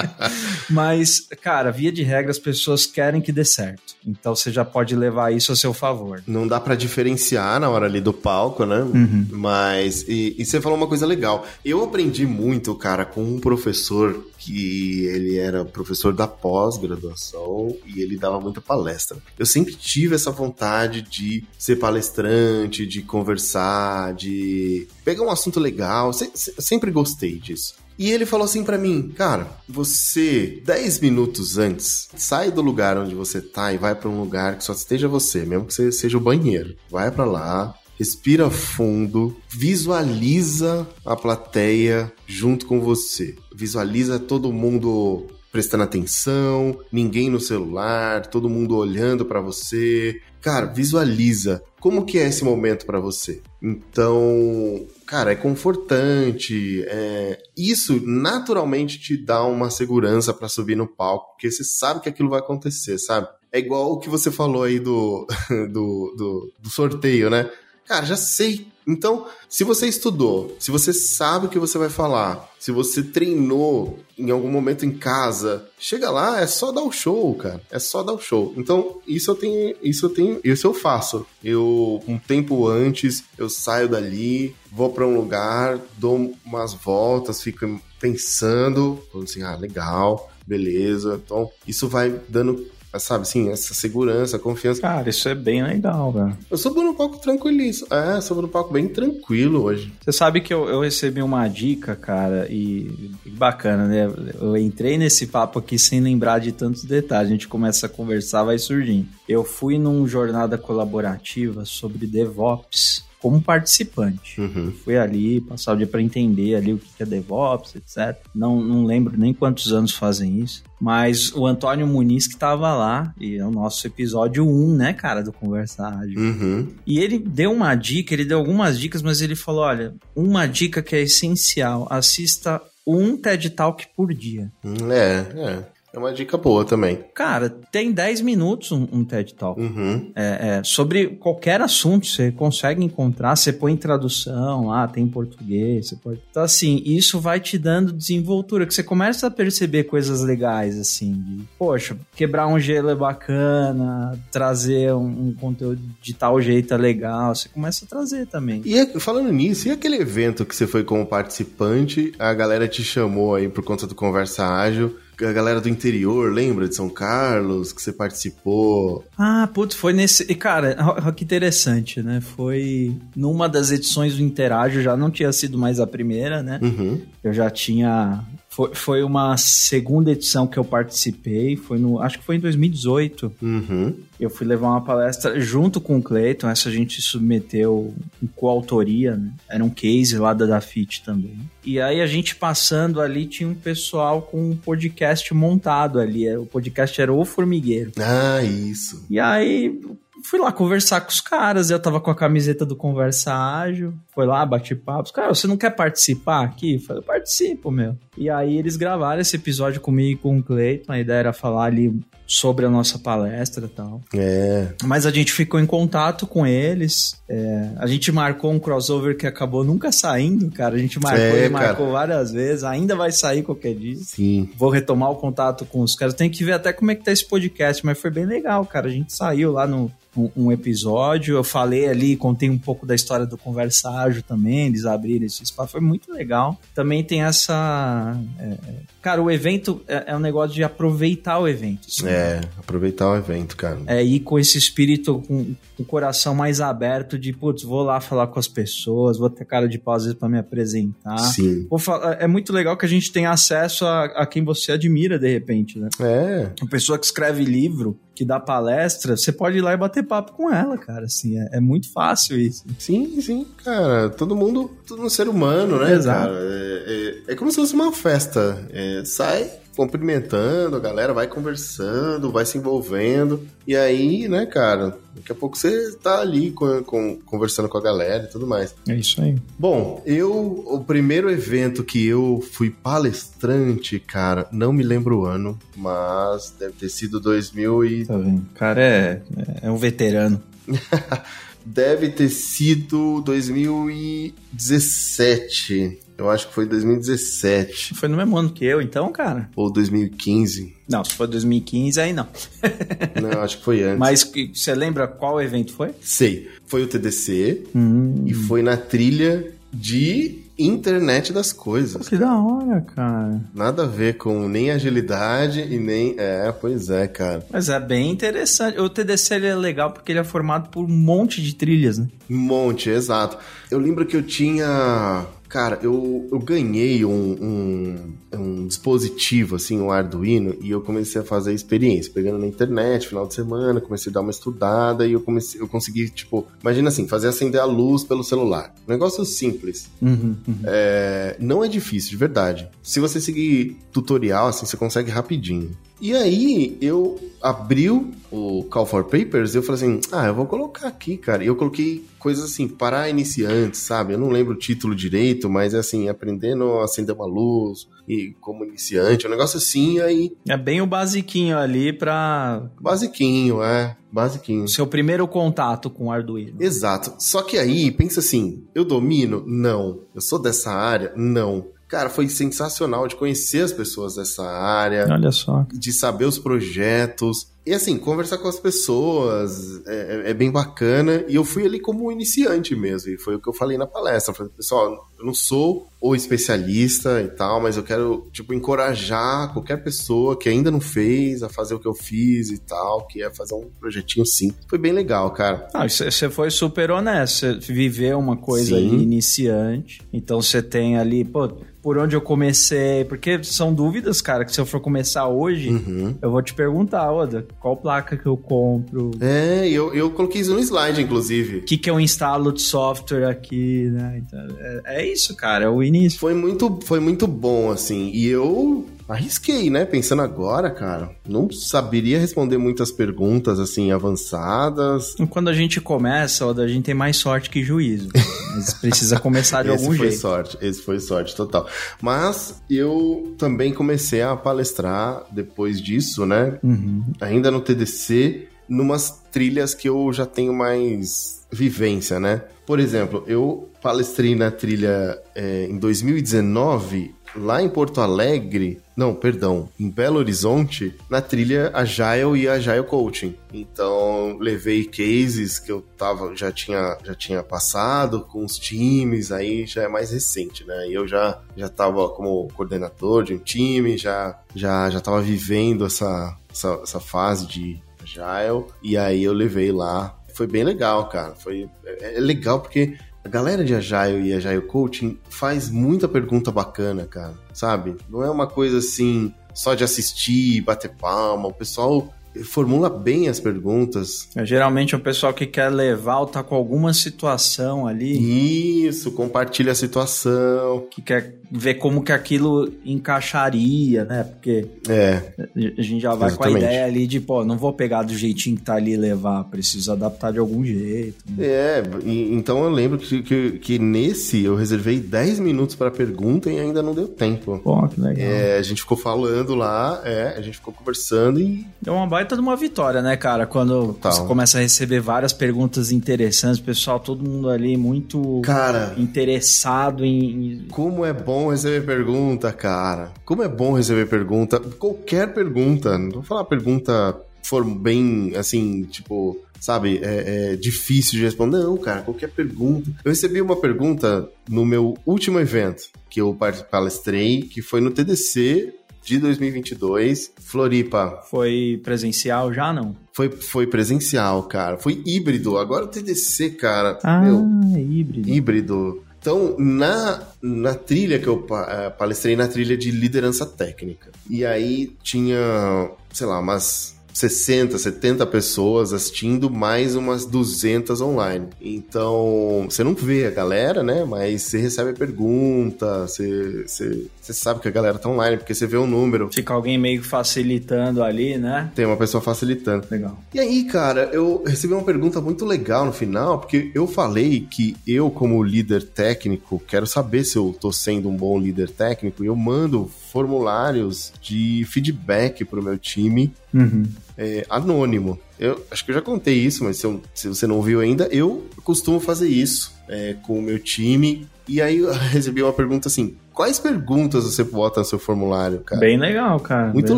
[laughs] Mas, cara, via de regra, as pessoas querem que dê certo. Então você já pode levar isso a seu favor. Não dá pra diferenciar na hora ali do palco, né? Uhum. Mas, e, e você falou uma coisa legal. Eu aprendi muito, cara, com um professor que ele era professor da pós-graduação e ele dava muita palestra. Eu sempre tive essa vontade de ser palestrante, de conversar, de pegar um assunto legal. Se- se- sempre gostei disso. E ele falou assim pra mim, cara, você 10 minutos antes sai do lugar onde você tá e vai pra um lugar que só esteja você, mesmo que seja o banheiro. Vai pra lá, respira fundo, visualiza a plateia junto com você. Visualiza todo mundo prestando atenção, ninguém no celular, todo mundo olhando pra você. Cara, visualiza como que é esse momento pra você. Então, cara, é confortante. é- Isso naturalmente te dá uma segurança pra subir no palco, porque você sabe que aquilo vai acontecer, sabe? É igual o que você falou aí do, [laughs] do, do, do sorteio, né? Cara, já sei. Então, se você estudou, se você sabe o que você vai falar, se você treinou em algum momento em casa, chega lá, é só dar o show, cara. É só dar o show. Então, isso eu tenho, isso eu tenho, isso eu faço. Eu um tempo antes, eu saio dali, vou pra um lugar, dou umas voltas, fico pensando, assim, ah, legal, beleza. Então, isso vai dando sabe assim, essa segurança, confiança. Cara, isso é bem legal, velho. Eu subo no palco tranquilíssimo. É, subo no palco bem tranquilo hoje. Você sabe que eu, eu recebi uma dica, cara, e, e bacana, né? Eu entrei nesse papo aqui sem lembrar de tantos detalhes. A gente começa a conversar, vai surgindo. Eu fui num jornada colaborativa sobre DevOps como participante. Uhum. Fui ali, passar o dia para entender ali o que é DevOps, etc. Não, não lembro nem quantos anos fazem isso. Mas o Antônio Muniz que tava lá, e é o nosso episódio 1, né, cara, do Conversa Ágil. Uhum. E ele deu uma dica, ele deu algumas dicas, mas ele falou: olha, uma dica que é essencial: assista um TED Talk por dia. Hum, É, é. É uma dica boa também. Cara, tem 10 minutos um, um TED Talk. Uhum. É, é, sobre qualquer assunto, você consegue encontrar, você põe tradução lá, tem em português, você pode. Então, assim, isso vai te dando desenvoltura, que você começa a perceber coisas legais, assim, de, poxa, quebrar um gelo é bacana, trazer um, um conteúdo de tal jeito é legal, você começa a trazer também. E é- falando nisso, e aquele evento que você foi como participante, a galera te chamou aí por conta do Conversa Ágil, a galera do interior, lembra de São Carlos, que você participou? Ah, putz, foi nesse. E, cara, ó, que interessante, né? Foi numa das edições do Interágio, já não tinha sido mais a primeira, né? Uhum. Eu já tinha. Foi, foi uma segunda edição que eu participei, foi no, acho que foi em 2018. Uhum. Eu fui levar uma palestra junto com o Cleiton, essa a gente submeteu em coautoria, né? Era um case lá da Dafit também. E aí a gente passando ali tinha um pessoal com um podcast montado ali. O podcast era O Formigueiro. Ah, isso. E aí fui lá conversar com os caras, eu tava com a camiseta do Conversa Ágil, foi lá, bati papo. Cara, você não quer participar aqui? Eu falei, participo, meu. E aí eles gravaram esse episódio comigo e com o Cleiton, a ideia era falar ali sobre a nossa palestra e tal. É. Mas a gente ficou em contato com eles. é, a gente marcou um crossover que acabou nunca saindo, cara. A gente marcou É, e marcou cara. várias vezes. Ainda vai sair qualquer dia. Sim. Vou retomar o contato com os caras. Tem que ver até como é que tá esse podcast, mas foi bem legal, cara. A gente saiu lá no um, episódio, eu falei ali, contei um pouco da história do Conversa Ágil também, eles abriram esse espaço, foi muito legal. Também tem essa... é, cara, o evento é, é um negócio de aproveitar o evento. assim. É, aproveitar o evento, cara. É ir com esse espírito, com o coração mais aberto de, putz, vou lá falar com as pessoas, vou ter cara de pau às vezes pra me apresentar. Sim. Falar- é muito legal que a gente tem acesso a, a quem você admira de repente, né? É. Uma pessoa que escreve livro, que dá palestra, você pode ir lá e bater papo com ela, cara. Assim, é, é muito fácil isso. Sim, sim, cara. Todo mundo, todo um ser humano, né, Exato. cara? É, é- é como se fosse uma festa. É, sai cumprimentando, a galera vai conversando, vai se envolvendo. E aí, né, cara, daqui a pouco você tá ali com- com- conversando com a galera e tudo mais. É isso aí. Bom, eu, o primeiro evento que eu fui palestrante, cara, não me lembro o ano, mas deve ter sido 2000 e Tá vendo? O cara é, é um veterano. [laughs] Deve ter sido 2017. Eu acho que foi 2017 Foi no mesmo ano que eu, então, cara? ou 2015. Não, se for 2015, aí não. [laughs] Não, acho que foi antes. Mas você lembra qual evento foi? Sei. Foi o TDC Hum, e foi na trilha de internet das coisas. que da hora, cara. Nada a ver com nem agilidade e nem. É, pois é, cara. Mas é bem interessante. O TDC ele é legal porque ele é formado por um monte de trilhas, né? Um monte, exato. Eu lembro que eu tinha. Cara, eu, eu ganhei um, um, um dispositivo, assim, um Arduino, e eu comecei a fazer experiência, pegando na internet, final de semana, comecei a dar uma estudada e eu comecei, eu consegui, tipo, imagina assim, fazer acender a luz pelo celular. Negócio simples. Uhum, uhum. É, não é difícil, de verdade. Se você seguir tutorial, assim, você consegue rapidinho. E aí, eu abri o Call for Papers e eu falei assim, ah, eu vou colocar aqui, cara. E eu coloquei coisas assim, para iniciantes, sabe? Eu não lembro o título direito, mas é assim, aprendendo a acender uma luz e como iniciante, um negócio assim, aí, É bem o basiquinho ali pra basiquinho, é, basiquinho. seu primeiro contato com o Arduino. Exato. Só que aí, pensa assim, eu domino? Não. Eu sou dessa área? Não. Cara, foi sensacional de conhecer as pessoas dessa área, Olha só. de saber os projetos. E assim, conversar com as pessoas é, é- é bem bacana. E eu fui ali como iniciante mesmo. E foi o que eu falei na palestra. Eu falei, pessoal, eu não sou o especialista e tal, mas eu quero, tipo, encorajar qualquer pessoa que ainda não fez a fazer o que eu fiz e tal, que é fazer um projetinho simples. Foi bem legal, cara. Ah, você foi super honesto. Você viveu uma coisa Sim. ali iniciante. Então você tem ali, pô, por onde eu comecei. Porque são dúvidas, cara, que se eu for começar hoje, Uhum. eu vou te perguntar, Oda, qual placa que eu compro? É, eu, eu coloquei isso no slide, inclusive. O que, que eu instalo de software aqui, né? Então, é, é isso, cara, é o início. Foi muito, foi muito bom, assim. E eu arrisquei, né? Pensando agora, cara, não saberia responder muitas perguntas, assim, avançadas. Quando a gente começa, a gente tem mais sorte que juízo. Mas precisa começar de [laughs] esse algum foi jeito. sorte, esse foi sorte total. Mas eu também comecei a palestrar depois disso, né? Uhum. ainda no TDC, numas trilhas que eu já tenho mais vivência, né? Por exemplo, eu palestrei na trilha é, em 2019, lá em Porto Alegre, não, perdão, em Belo Horizonte, na trilha Agile e Agile Coaching. Então, levei cases que eu tava, já tinha, já tinha passado com os times, aí já é mais recente, né? E eu já, já tava como coordenador de um time, já, já, já tava vivendo essa, essa, essa fase de Agile, e aí eu levei lá. Foi bem legal, cara. Foi é é legal porque a galera de Agile e Agile Coaching faz muita pergunta bacana, cara, sabe? Não é uma coisa assim só de assistir, bater palma. O pessoal formula bem as perguntas. É, geralmente é o pessoal que quer levar ou tá com alguma situação ali. Isso, compartilha a situação. Que quer ver como que aquilo encaixaria, né? Porque é, a gente já vai exatamente. com a ideia ali de, pô, não vou pegar do jeitinho que tá ali e levar, preciso adaptar de algum jeito. Né? É, e, então eu lembro que, que, que, nesse eu reservei 10 minutos para pergunta e ainda não deu tempo. Pô, que legal. É, a gente ficou falando lá, é, a gente ficou conversando e. Deu uma baita de uma vitória, né, cara? Quando Total. você começa a receber várias perguntas interessantes, pessoal, todo mundo ali muito cara, interessado em. Como é bom receber pergunta, cara. Como é bom receber pergunta. Qualquer pergunta. Não vou falar pergunta for bem, assim, tipo, sabe, é, é, difícil de responder. Não, cara, qualquer pergunta. Eu recebi uma pergunta no meu último evento que eu palestrei, que foi no TDC de 2022, Floripa. Foi presencial já, não? Foi, foi presencial, cara. Foi híbrido. Agora o TDC, cara. Ah, meu, híbrido. Híbrido. Então, na, na trilha que eu uh, palestrei, na trilha de liderança técnica. E aí tinha, sei lá, umas 60, 70 pessoas assistindo, mais umas 200 online. Então, você não vê a galera, né? Mas você recebe pergunta, você, você, você sabe que a galera tá online, porque você vê o número. Fica alguém meio facilitando ali, né? Tem uma pessoa facilitando. Legal. E aí, cara, eu recebi uma pergunta muito legal no final, porque eu falei que eu, como líder técnico, quero saber se eu tô sendo um bom líder técnico, e eu mando formulários de feedback pro meu time uhum. é, anônimo. Eu acho que eu já contei isso, mas se, eu, se você não viu ainda, eu costumo fazer isso é, com o meu time. E aí eu [laughs] recebi uma pergunta assim: Quais perguntas você bota no seu formulário, cara? Bem legal, cara. Muito bem...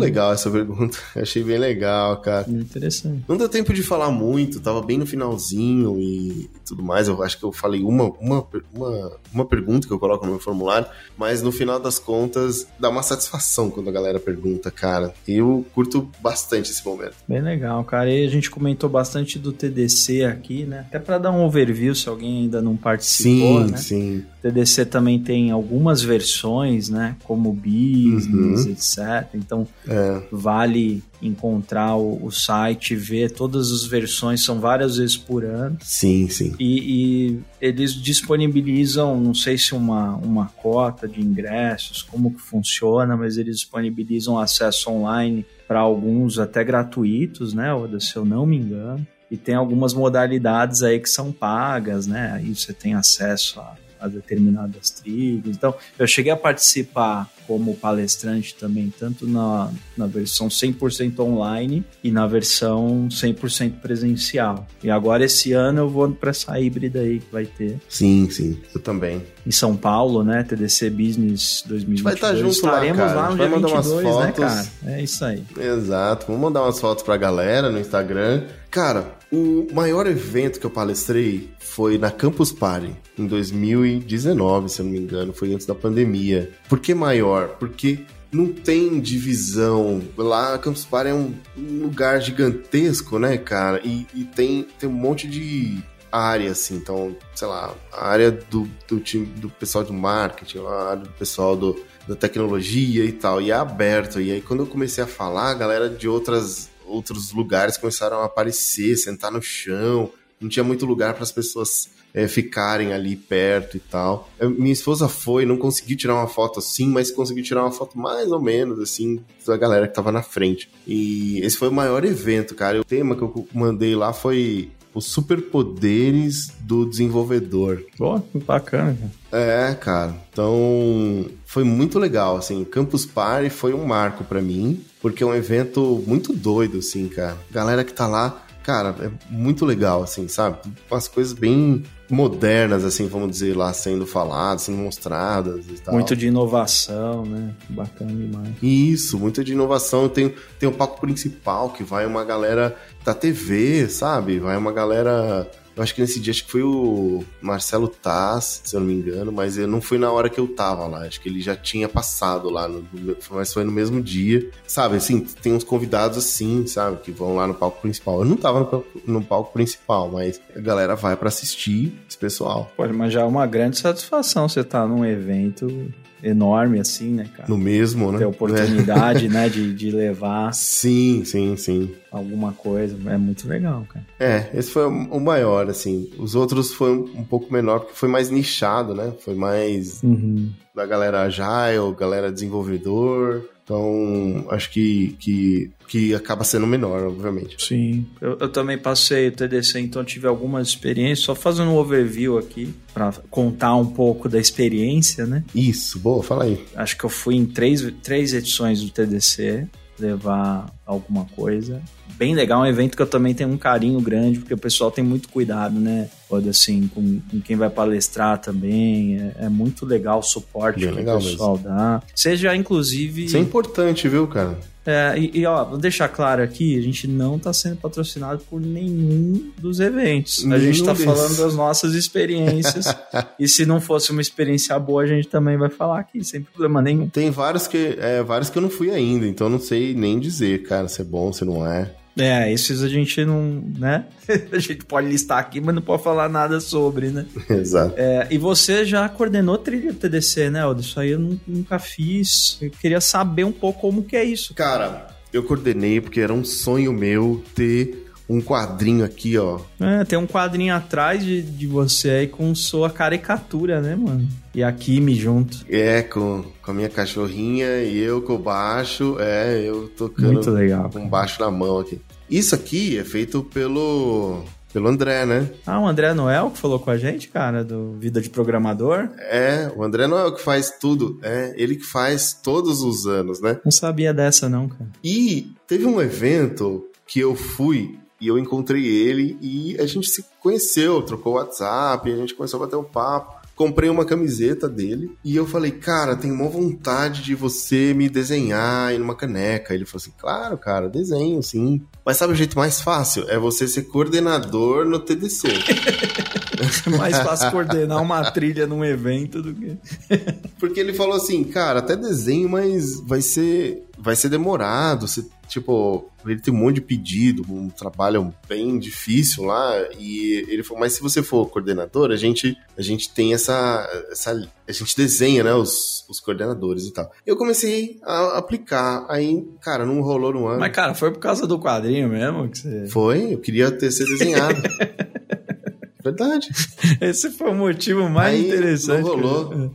legal essa pergunta. [laughs] Achei bem legal, cara. Interessante. Não deu tempo de falar muito, tava bem no finalzinho e tudo mais. Eu acho que eu falei uma, uma, uma, uma pergunta que eu coloco no meu formulário, mas no final das contas dá uma satisfação quando a galera pergunta, cara. Eu curto bastante esse momento. Bem legal, cara. E a gente comentou bastante do TDC aqui, né? Até para dar um overview se alguém ainda não participou, sim, né? Sim, sim. TDC também tem algumas versões, né? Como business, uhum. etc. Então é. vale encontrar o, o, site, ver todas as versões, são várias vezes por ano. Sim, sim. E, e eles disponibilizam, não sei se uma, uma cota de ingressos, como que funciona, mas eles disponibilizam acesso online para alguns até gratuitos, né? Se eu não me engano. E tem algumas modalidades aí que são pagas, né? Aí você tem acesso a a determinadas tribos. Então, eu cheguei a participar como palestrante também, tanto na, na versão 100% online e na versão 100% presencial. E agora, esse ano, eu vou para essa híbrida aí que vai ter. Sim, sim, eu também. Em São Paulo, né? TDC Business 2022. A gente vai estar junto Estaremos lá, cara. lá no dia 22, né, fotos. né, cara? É isso aí. Exato. Vamos mandar umas fotos pra galera no Instagram. Cara, o maior evento que eu palestrei foi na Campus Party, em 2019, se eu não me engano, foi antes da pandemia. Por que maior? Porque não tem divisão. Lá, Campus Party é um, lugar gigantesco, né, cara? E, e, tem, tem um monte de área, assim. Então, sei lá, a área do, do time, do pessoal do marketing, a área do pessoal do, da tecnologia e tal. E é aberto. E aí, quando eu comecei a falar, a galera de outras outros lugares começaram a aparecer, sentar no chão, não tinha muito lugar para as pessoas é, ficarem ali perto e tal. Eu, minha esposa foi, não conseguiu tirar uma foto assim, mas conseguiu tirar uma foto mais ou menos assim da galera que tava na frente. E esse foi o maior evento, cara. O tema que eu mandei lá foi os superpoderes do desenvolvedor. Pô, bacana. É, cara. Então, foi muito legal, assim. Campus Party foi um marco para mim, porque é um evento muito doido, assim, cara. Galera que tá lá cara, é muito legal, assim, sabe? Umas coisas bem modernas, assim, vamos dizer, lá sendo faladas, sendo mostradas e tal. Muito de inovação, né? Bacana demais. Isso, muito de inovação. Tem, tem o palco principal, que vai uma galera da TV, sabe? Vai uma galera Eu acho que nesse dia acho que foi o Marcelo Taz, se eu não me engano, mas eu não fui na hora que eu tava lá. Acho que ele já tinha passado lá, no, mas foi no mesmo dia. Sabe, assim, tem uns convidados assim, sabe, que vão lá no palco principal. Eu não tava no, no palco principal, mas a galera vai para assistir esse pessoal. Pode, mas já é uma grande satisfação você estar tá num evento enorme, assim, né, cara? No mesmo, né? Ter oportunidade, é. né, de, de levar. [laughs] Sim, sim, sim. Alguma coisa. É muito legal, cara. É, esse foi o maior, assim. Os outros foi um pouco menor, porque foi mais nichado, né? Foi mais uhum. da galera agile, galera desenvolvedor. Então, acho que, que, que acaba sendo menor, obviamente. Sim. Eu, eu também passei o TDC, então tive algumas experiências. Só fazendo um overview aqui, para contar um pouco da experiência, né? Isso, boa, fala aí. Acho que eu fui em três, três edições do TDC levar alguma coisa. Bem legal, um evento que eu também tenho um carinho grande, porque o pessoal tem muito cuidado, né? Pode assim, com, com quem vai palestrar também. É, é muito legal o suporte Bem que legal o pessoal mesmo. dá. Seja, inclusive. Isso é importante, viu, cara? É, e, e, ó, vou deixar claro aqui, a gente não está sendo patrocinado por nenhum dos eventos. Nenhum a gente está falando das nossas experiências. [laughs] e se não fosse uma experiência boa, a gente também vai falar aqui, sem problema nenhum. Tem vários que, é, vários que eu não fui ainda, então não sei nem dizer, cara, se é bom, se não é. É, esses a gente não, né? [laughs] a gente pode listar aqui, mas não pode falar nada sobre, né? [laughs] Exato. É, e você já coordenou trilha TDC, né, Aldo? Isso aí eu nunca fiz. Eu queria saber um pouco como que é isso. Cara, eu coordenei porque era um sonho meu ter um quadrinho aqui, ó. É, tem um quadrinho atrás de, de você aí com sua caricatura, né, mano? E a Kimi junto. É, com, com a minha cachorrinha e eu com o baixo. É, eu tocando Muito legal, com o baixo na mão aqui. Isso aqui é feito pelo pelo André, né? Ah, o André Noel que falou com a gente, cara, do Vida de Programador. É, o André Noel que faz tudo. É, ele que faz todos os anos, né? Não sabia dessa, não, cara. E teve um evento que eu fui e eu encontrei ele e a gente se conheceu, trocou WhatsApp, a gente começou a bater um papo. Comprei uma camiseta dele e eu falei, cara, tenho uma vontade de você me desenhar em uma caneca. Ele falou assim, claro, cara, desenho, sim. Mas sabe o jeito mais fácil? É você ser coordenador no TDC. é [laughs] mais fácil coordenar uma trilha num evento do que. [laughs] Porque ele falou assim, cara, até desenho, mas vai ser vai ser demorado. Você, tipo, ele tem um monte de pedido, um trabalho bem difícil lá. E ele falou, mas se você for coordenador, a gente, a gente tem essa, essa. A gente desenha, né, os, os coordenadores e tal. Eu comecei a aplicar. Aí, cara, não rolou no ano. Mas, cara, foi por causa do quadrinho mesmo que você. Foi, eu queria ter sido desenhado. [laughs] Verdade. [laughs] Esse foi o motivo mais Aí interessante. Não rolou.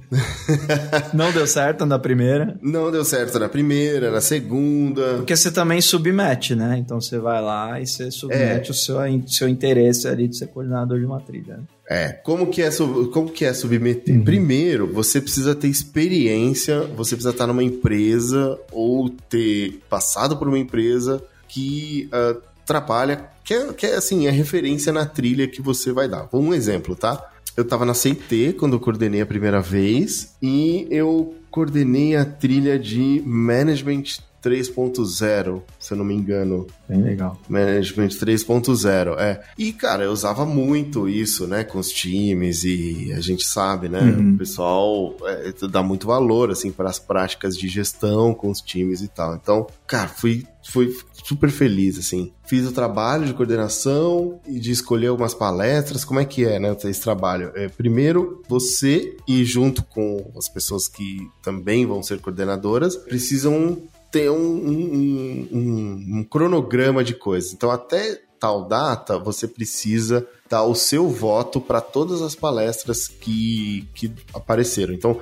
[laughs] não deu certo na primeira. Não deu certo na primeira, na segunda. Porque você também submete, né? Então você vai lá e você submete é. o seu, seu interesse ali de ser coordenador de uma trilha. Né? É, como que é, como que é submeter? Uhum. Primeiro, você precisa ter experiência, você precisa estar numa empresa ou ter passado por uma empresa que uh, trabalha, que é, que é assim, é referência na trilha que você vai dar. Um exemplo, tá? Eu tava na CT quando eu coordenei a primeira vez e eu coordenei a trilha de Management 3.0, se eu não me engano. Bem legal. Management 3.0, é. E, cara, eu usava muito isso, né, com os times e a gente sabe, né, uhum. o pessoal é, dá muito valor, assim, para as práticas de gestão com os times e tal. Então, cara, fui, fui super feliz, assim. Fiz o trabalho de coordenação e de escolher algumas palestras. Como é que é, né, esse trabalho? É, primeiro, você e junto com as pessoas que também vão ser coordenadoras, precisam ter um, um, um, um cronograma de coisas. Então, até tal data, você precisa dar o seu voto para todas as palestras que, que apareceram. Então,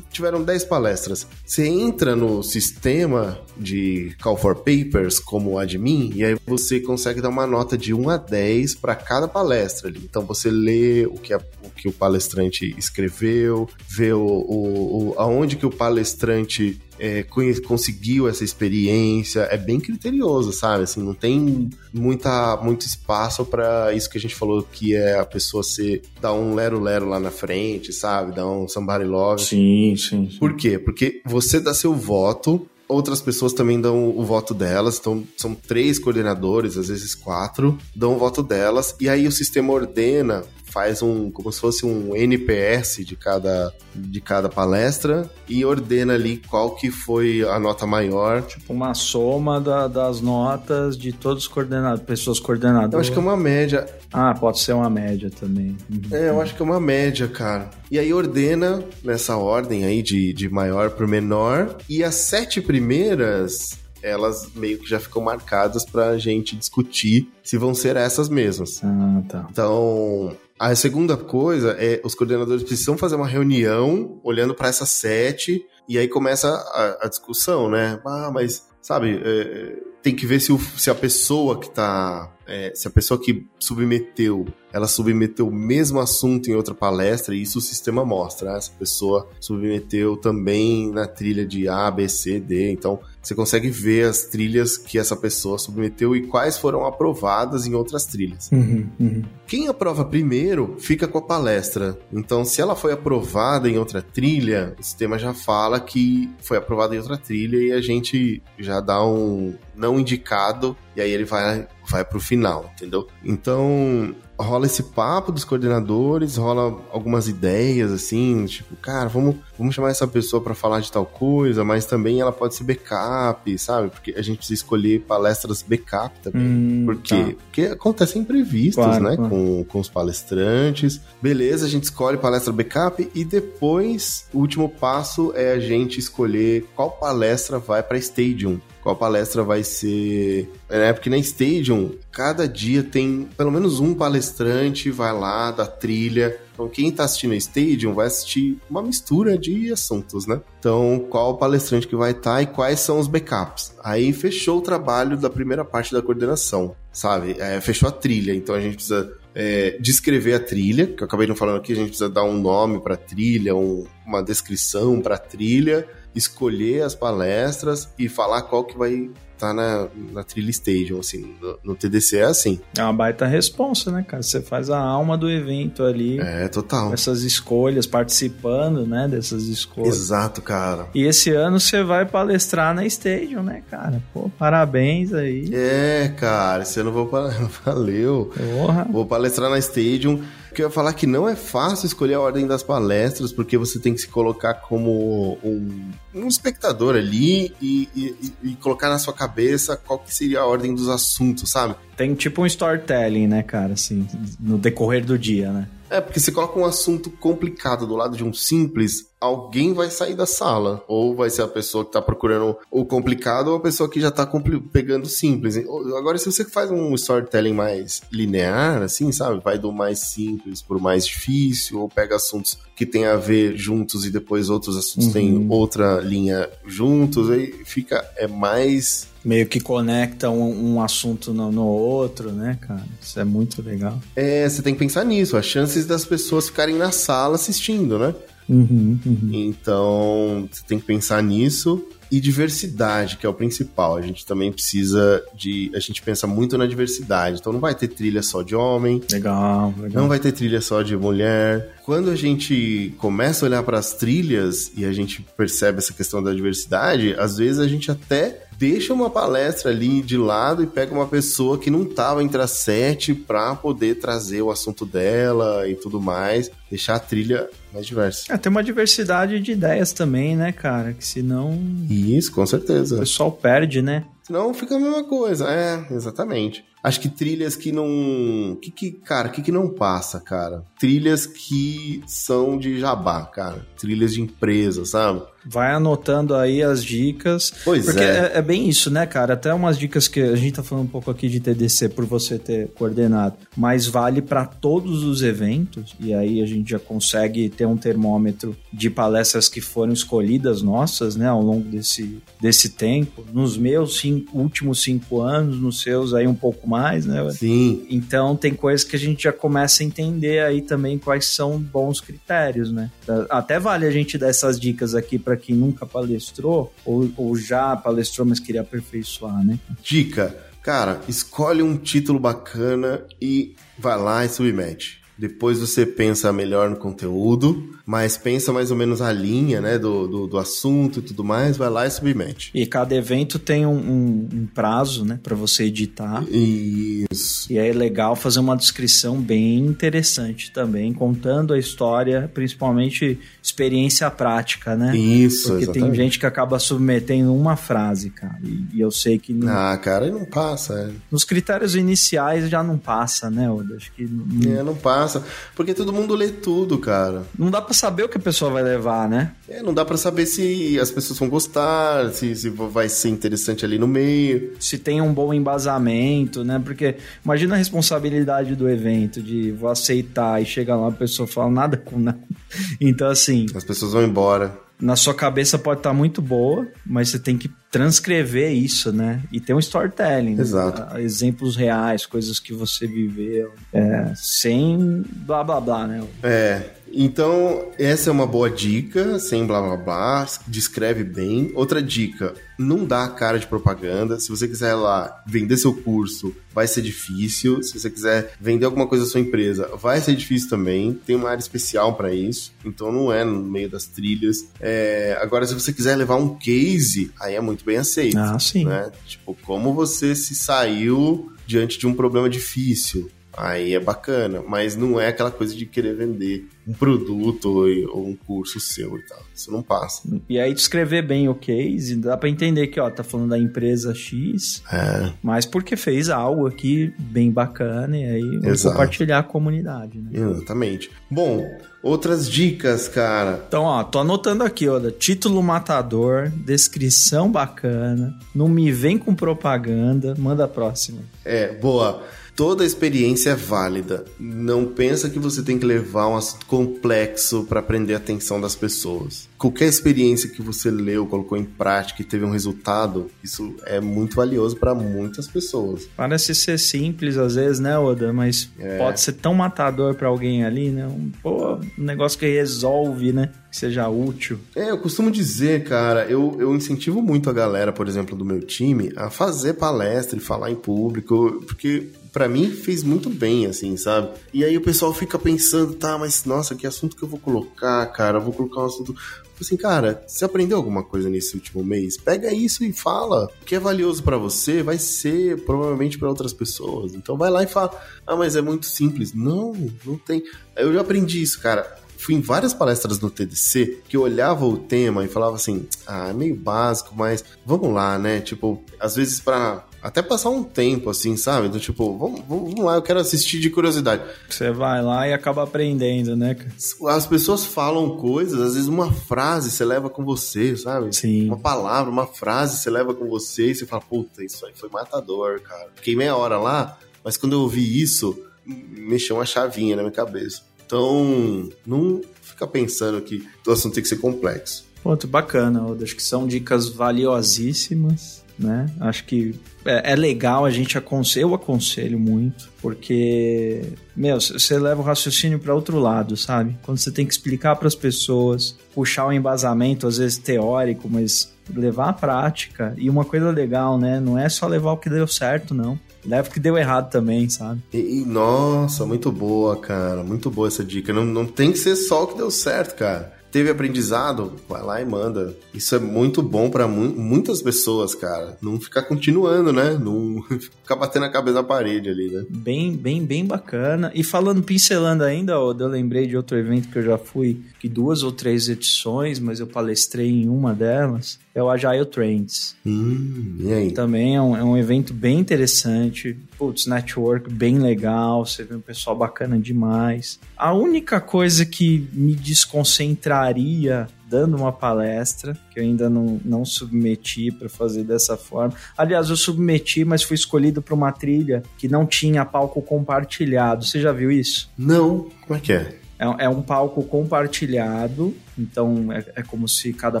tiveram 10 palestras. Você entra no sistema de Call for Papers como admin e aí você consegue dar uma nota de 1 a 10 para cada palestra ali. Então você lê o que, a, o que o palestrante escreveu, vê o, o, o aonde que o palestrante é, conseguiu essa experiência, é bem criterioso, sabe? Assim, não tem muita, muito espaço para isso que a gente falou, que é a pessoa ser, dar um lero-lero lá na frente, sabe? Dar um somebody love. Sim, sim, sim. Por quê? Porque você dá seu voto, outras pessoas também dão o voto delas, então são três coordenadores, às vezes quatro, dão o voto delas, e aí o sistema ordena faz um como se fosse um NPS de cada, de cada palestra e ordena ali qual que foi a nota maior. Tipo uma soma da, das notas de todos os coordenados, pessoas coordenadas. Eu acho que é uma média. Ah, pode ser uma média também. Uhum. É, eu acho que é uma média, cara. E aí ordena nessa ordem aí de, de maior para menor. E as sete primeiras elas meio que já ficam marcadas pra gente discutir se vão ser essas mesmas. Ah, tá. Então, a segunda coisa é os coordenadores precisam fazer uma reunião olhando para essas sete e aí começa a, a, discussão, né? Ah, mas sabe, é, tem que ver se, o, se a pessoa que tá. É, se a pessoa que submeteu, ela submeteu o mesmo assunto em outra palestra, e isso o sistema mostra. Né? Essa pessoa submeteu também na trilha de A, B, C, D. Então, você consegue ver as trilhas que essa pessoa submeteu e quais foram aprovadas em outras trilhas. Uhum, uhum. Quem aprova primeiro fica com a palestra. Então, se ela foi aprovada em outra trilha, o sistema já fala que foi aprovada em outra trilha e a gente já dá um não indicado e aí ele vai vai pro final, entendeu? Então, rola esse papo dos coordenadores, rola algumas ideias assim, tipo, cara, vamos, vamos chamar essa pessoa para falar de tal coisa, mas também ela pode ser backup, sabe? Porque a gente precisa escolher palestras backup também. Hum, porque, tá. porque acontecem imprevistos, Claro, né? claro. Com, com os palestrantes. Beleza, a gente escolhe palestra backup e depois o último passo é a gente escolher qual palestra vai para Stadium qual palestra vai ser. É, porque na Stadium, cada dia tem pelo menos um palestrante, vai lá, da trilha. Então, quem tá assistindo a Stadium vai assistir uma mistura de assuntos, né? Então, qual palestrante que vai estar tá e quais são os backups. Aí fechou o trabalho da primeira parte da coordenação, sabe? É, fechou a trilha, então a gente precisa é, descrever a trilha, que eu acabei não falando aqui, a gente precisa dar um nome para a trilha, um, uma descrição para a trilha, escolher as palestras e falar qual que vai estar na, na trilha Stadium, assim, no, no TDC é assim. É uma baita responsa, né, cara? Você faz a alma do evento ali. É, total. Essas escolhas, participando, né, dessas escolhas. Exato, cara. E esse ano você vai palestrar na Stadium, né, cara? Pô, parabéns aí. É, cara, esse ano eu vou para... [laughs] Valeu. Porra. Vou palestrar na Stadium. Que eu ia falar que não é fácil escolher a ordem das palestras, porque você tem que se colocar como um, um espectador ali e, e, e colocar na sua cabeça qual que seria a ordem dos assuntos, sabe? Tem tipo um storytelling, né, cara, assim, no decorrer do dia, né? É, porque você coloca um assunto complicado do lado de um simples, alguém vai sair da sala. Ou vai ser a pessoa que tá procurando o complicado ou a pessoa que já tá pegando o simples. Agora, se você faz um storytelling mais linear, assim, sabe? Vai do mais simples pro mais difícil, ou pega assuntos que tem a ver juntos e depois outros assuntos Uhum. têm outra linha juntos, aí fica, é mais Meio que conecta um, um assunto no, no outro, né, cara? Isso é muito legal. É, você tem que pensar nisso, as chances das pessoas ficarem na sala assistindo, né? Uhum, uhum. Então, você tem que pensar nisso. E diversidade, que é o principal. A gente também precisa de. A gente pensa muito na diversidade. Então, não vai ter trilha só de homem, Legal, legal. não vai ter trilha só de mulher. Quando a gente começa a olhar para as trilhas e a gente percebe essa questão da diversidade, às vezes a gente até deixa uma palestra ali de lado e pega uma pessoa que não estava entre as sete para poder trazer o assunto dela e tudo mais, deixar a trilha mais diversa. É, tem uma diversidade de ideias também, né, cara? Que senão Isso, com o certeza. pessoal perde, né? Senão fica a mesma coisa. É, exatamente. Acho que trilhas que não. Que, que, cara, o que, que não passa, cara? Trilhas que são de jabá, cara. Trilhas de empresa, sabe? Vai anotando aí as dicas. Pois Porque é. é. é bem isso, né, cara? Até umas dicas que a gente tá falando um pouco aqui de TDC por você ter coordenado, mas vale para todos os eventos, e aí a gente já consegue ter um termômetro de palestras que foram escolhidas nossas, né, ao longo desse, desse tempo. Nos meus cinco- últimos cinco anos, nos seus aí um pouco mais, né? Sim. Então tem coisas que a gente já começa a entender aí também quais são bons critérios, né? Até vale a gente dar essas dicas aqui para quem nunca palestrou ou, ou já palestrou, mas queria aperfeiçoar, né? Dica. Cara, escolhe um título bacana e vai lá e submete. depois você pensa melhor no conteúdo, mas pensa mais ou menos a linha, né, do, do, do assunto e tudo mais, vai lá e submete. E cada evento tem um, um, um prazo, né, para você editar. Isso. E é legal fazer uma descrição bem interessante também, contando a história, principalmente experiência prática, né? Isso, Porque exatamente. tem gente que acaba submetendo uma frase, cara. E, e eu sei que no- Ah, cara, não passa, é. nos critérios iniciais já não passa, né, Oda? Acho que não, É, não passa. Porque todo mundo lê tudo, cara. não dá pra saber o que a pessoa vai levar, né? É, não dá pra saber se as pessoas vão gostar, se, se vai ser interessante ali no meio. se tem um bom embasamento, né? Porque imagina a responsabilidade do evento, de vou aceitar e chega lá a pessoa fala nada com nada. [laughs] Então, assim, As pessoas vão embora. na sua cabeça pode estar muito boa, mas você tem que transcrever isso, né? E ter um storytelling. né? Exato. Ah, Exemplos reais, coisas que você viveu, é, sem blá blá blá, né? É. Então, essa é uma boa dica, sem blá blá blá, descreve bem. Outra dica, não dá cara de propaganda. Se você quiser lá vender seu curso, vai ser difícil. Se você quiser vender alguma coisa da sua empresa, vai ser difícil também. Tem uma área especial para isso, então não é no meio das trilhas. É, agora, se você quiser levar um case, aí é muito bem aceito. Ah, sim. né? Tipo, como você se saiu diante de um problema difícil. Aí é bacana, mas não é aquela coisa de querer vender um produto ou, um curso seu e tal. Isso não passa. E aí descrever bem o case, dá pra entender que, ó, tá falando da empresa X, É, mas porque fez algo aqui bem bacana e aí compartilhar a comunidade, né? exatamente. Bom, outras dicas, cara. Então, ó, tô anotando aqui, ó, título matador, descrição bacana, não me vem com propaganda, manda a próxima. É, boa. Toda experiência é válida. Não pensa que você tem que levar um assunto complexo para prender a atenção das pessoas. Qualquer experiência que você leu, colocou em prática e teve um resultado, isso é muito valioso para muitas pessoas. Parece ser simples às vezes, né, Oda? Mas pode ser tão matador pra alguém ali, né? Um, pô, um negócio que resolve, né? Que seja útil. É, eu costumo dizer, cara, eu, eu incentivo muito a galera, por exemplo, do meu time, a fazer palestra e falar em público, porque pra mim fez muito bem, assim, sabe? E aí o pessoal fica pensando, tá, mas nossa, que assunto que eu vou colocar, cara? Eu vou colocar um assunto. Falei Assim, cara, você aprendeu alguma coisa nesse último mês? Pega isso e fala. O que é valioso pra você vai ser provavelmente pra outras pessoas. Então vai lá e fala. Ah, mas é muito simples. Não, não tem. Eu já aprendi isso, cara fui em várias palestras no TDC que eu olhava o tema e falava assim: ah, é meio básico, mas vamos lá, né? Tipo, às vezes pra até passar um tempo, assim, sabe? Do tipo, vamos, vamos lá, eu quero assistir de curiosidade. Você vai lá e acaba aprendendo, né? cara? As pessoas falam coisas, às vezes uma frase você leva com você, sabe? Sim. Uma palavra, uma frase você leva com você e você fala, puta, isso aí foi matador, cara. Fiquei meia hora lá, mas quando eu ouvi isso, mexeu uma chavinha na minha cabeça. Então, não fica pensando que o assunto tem que ser complexo. Ponto bacana, Oda. Acho que são dicas valiosíssimas, né? Acho que é, é legal a gente aconselho, eu aconselho muito, porque, meu, você leva o raciocínio para outro lado, sabe? Quando você tem que explicar para as pessoas, puxar um embasamento, às vezes teórico, mas levar à prática. E uma coisa legal, né? Não é só levar o que deu certo, não. Leva o que deu errado também, sabe? E, e, nossa, muito boa, cara. Muito boa essa dica. Não, não tem que ser só o que deu certo, cara. Teve aprendizado? Vai lá e manda. Isso é muito bom pra mu muitas pessoas, cara. Não ficar continuando, né? Não [laughs] ficar batendo a cabeça na parede ali, né? Bem, bem, bem bacana. E falando, pincelando ainda, Oda, eu lembrei de outro evento que eu já fui, que duas ou três edições, mas eu palestrei em uma delas. É o Agile Trends. Hum, e aí? Também é um, é um evento bem interessante. Putz, network bem legal. Você vê um pessoal bacana demais. A única coisa que me desconcentraria dando uma palestra, que eu ainda não, não submeti para fazer dessa forma. Aliás, eu submeti, mas fui escolhido para uma trilha que não tinha palco compartilhado. Você já viu isso? Não. Como é que é? É, é um palco compartilhado Então é, é como se cada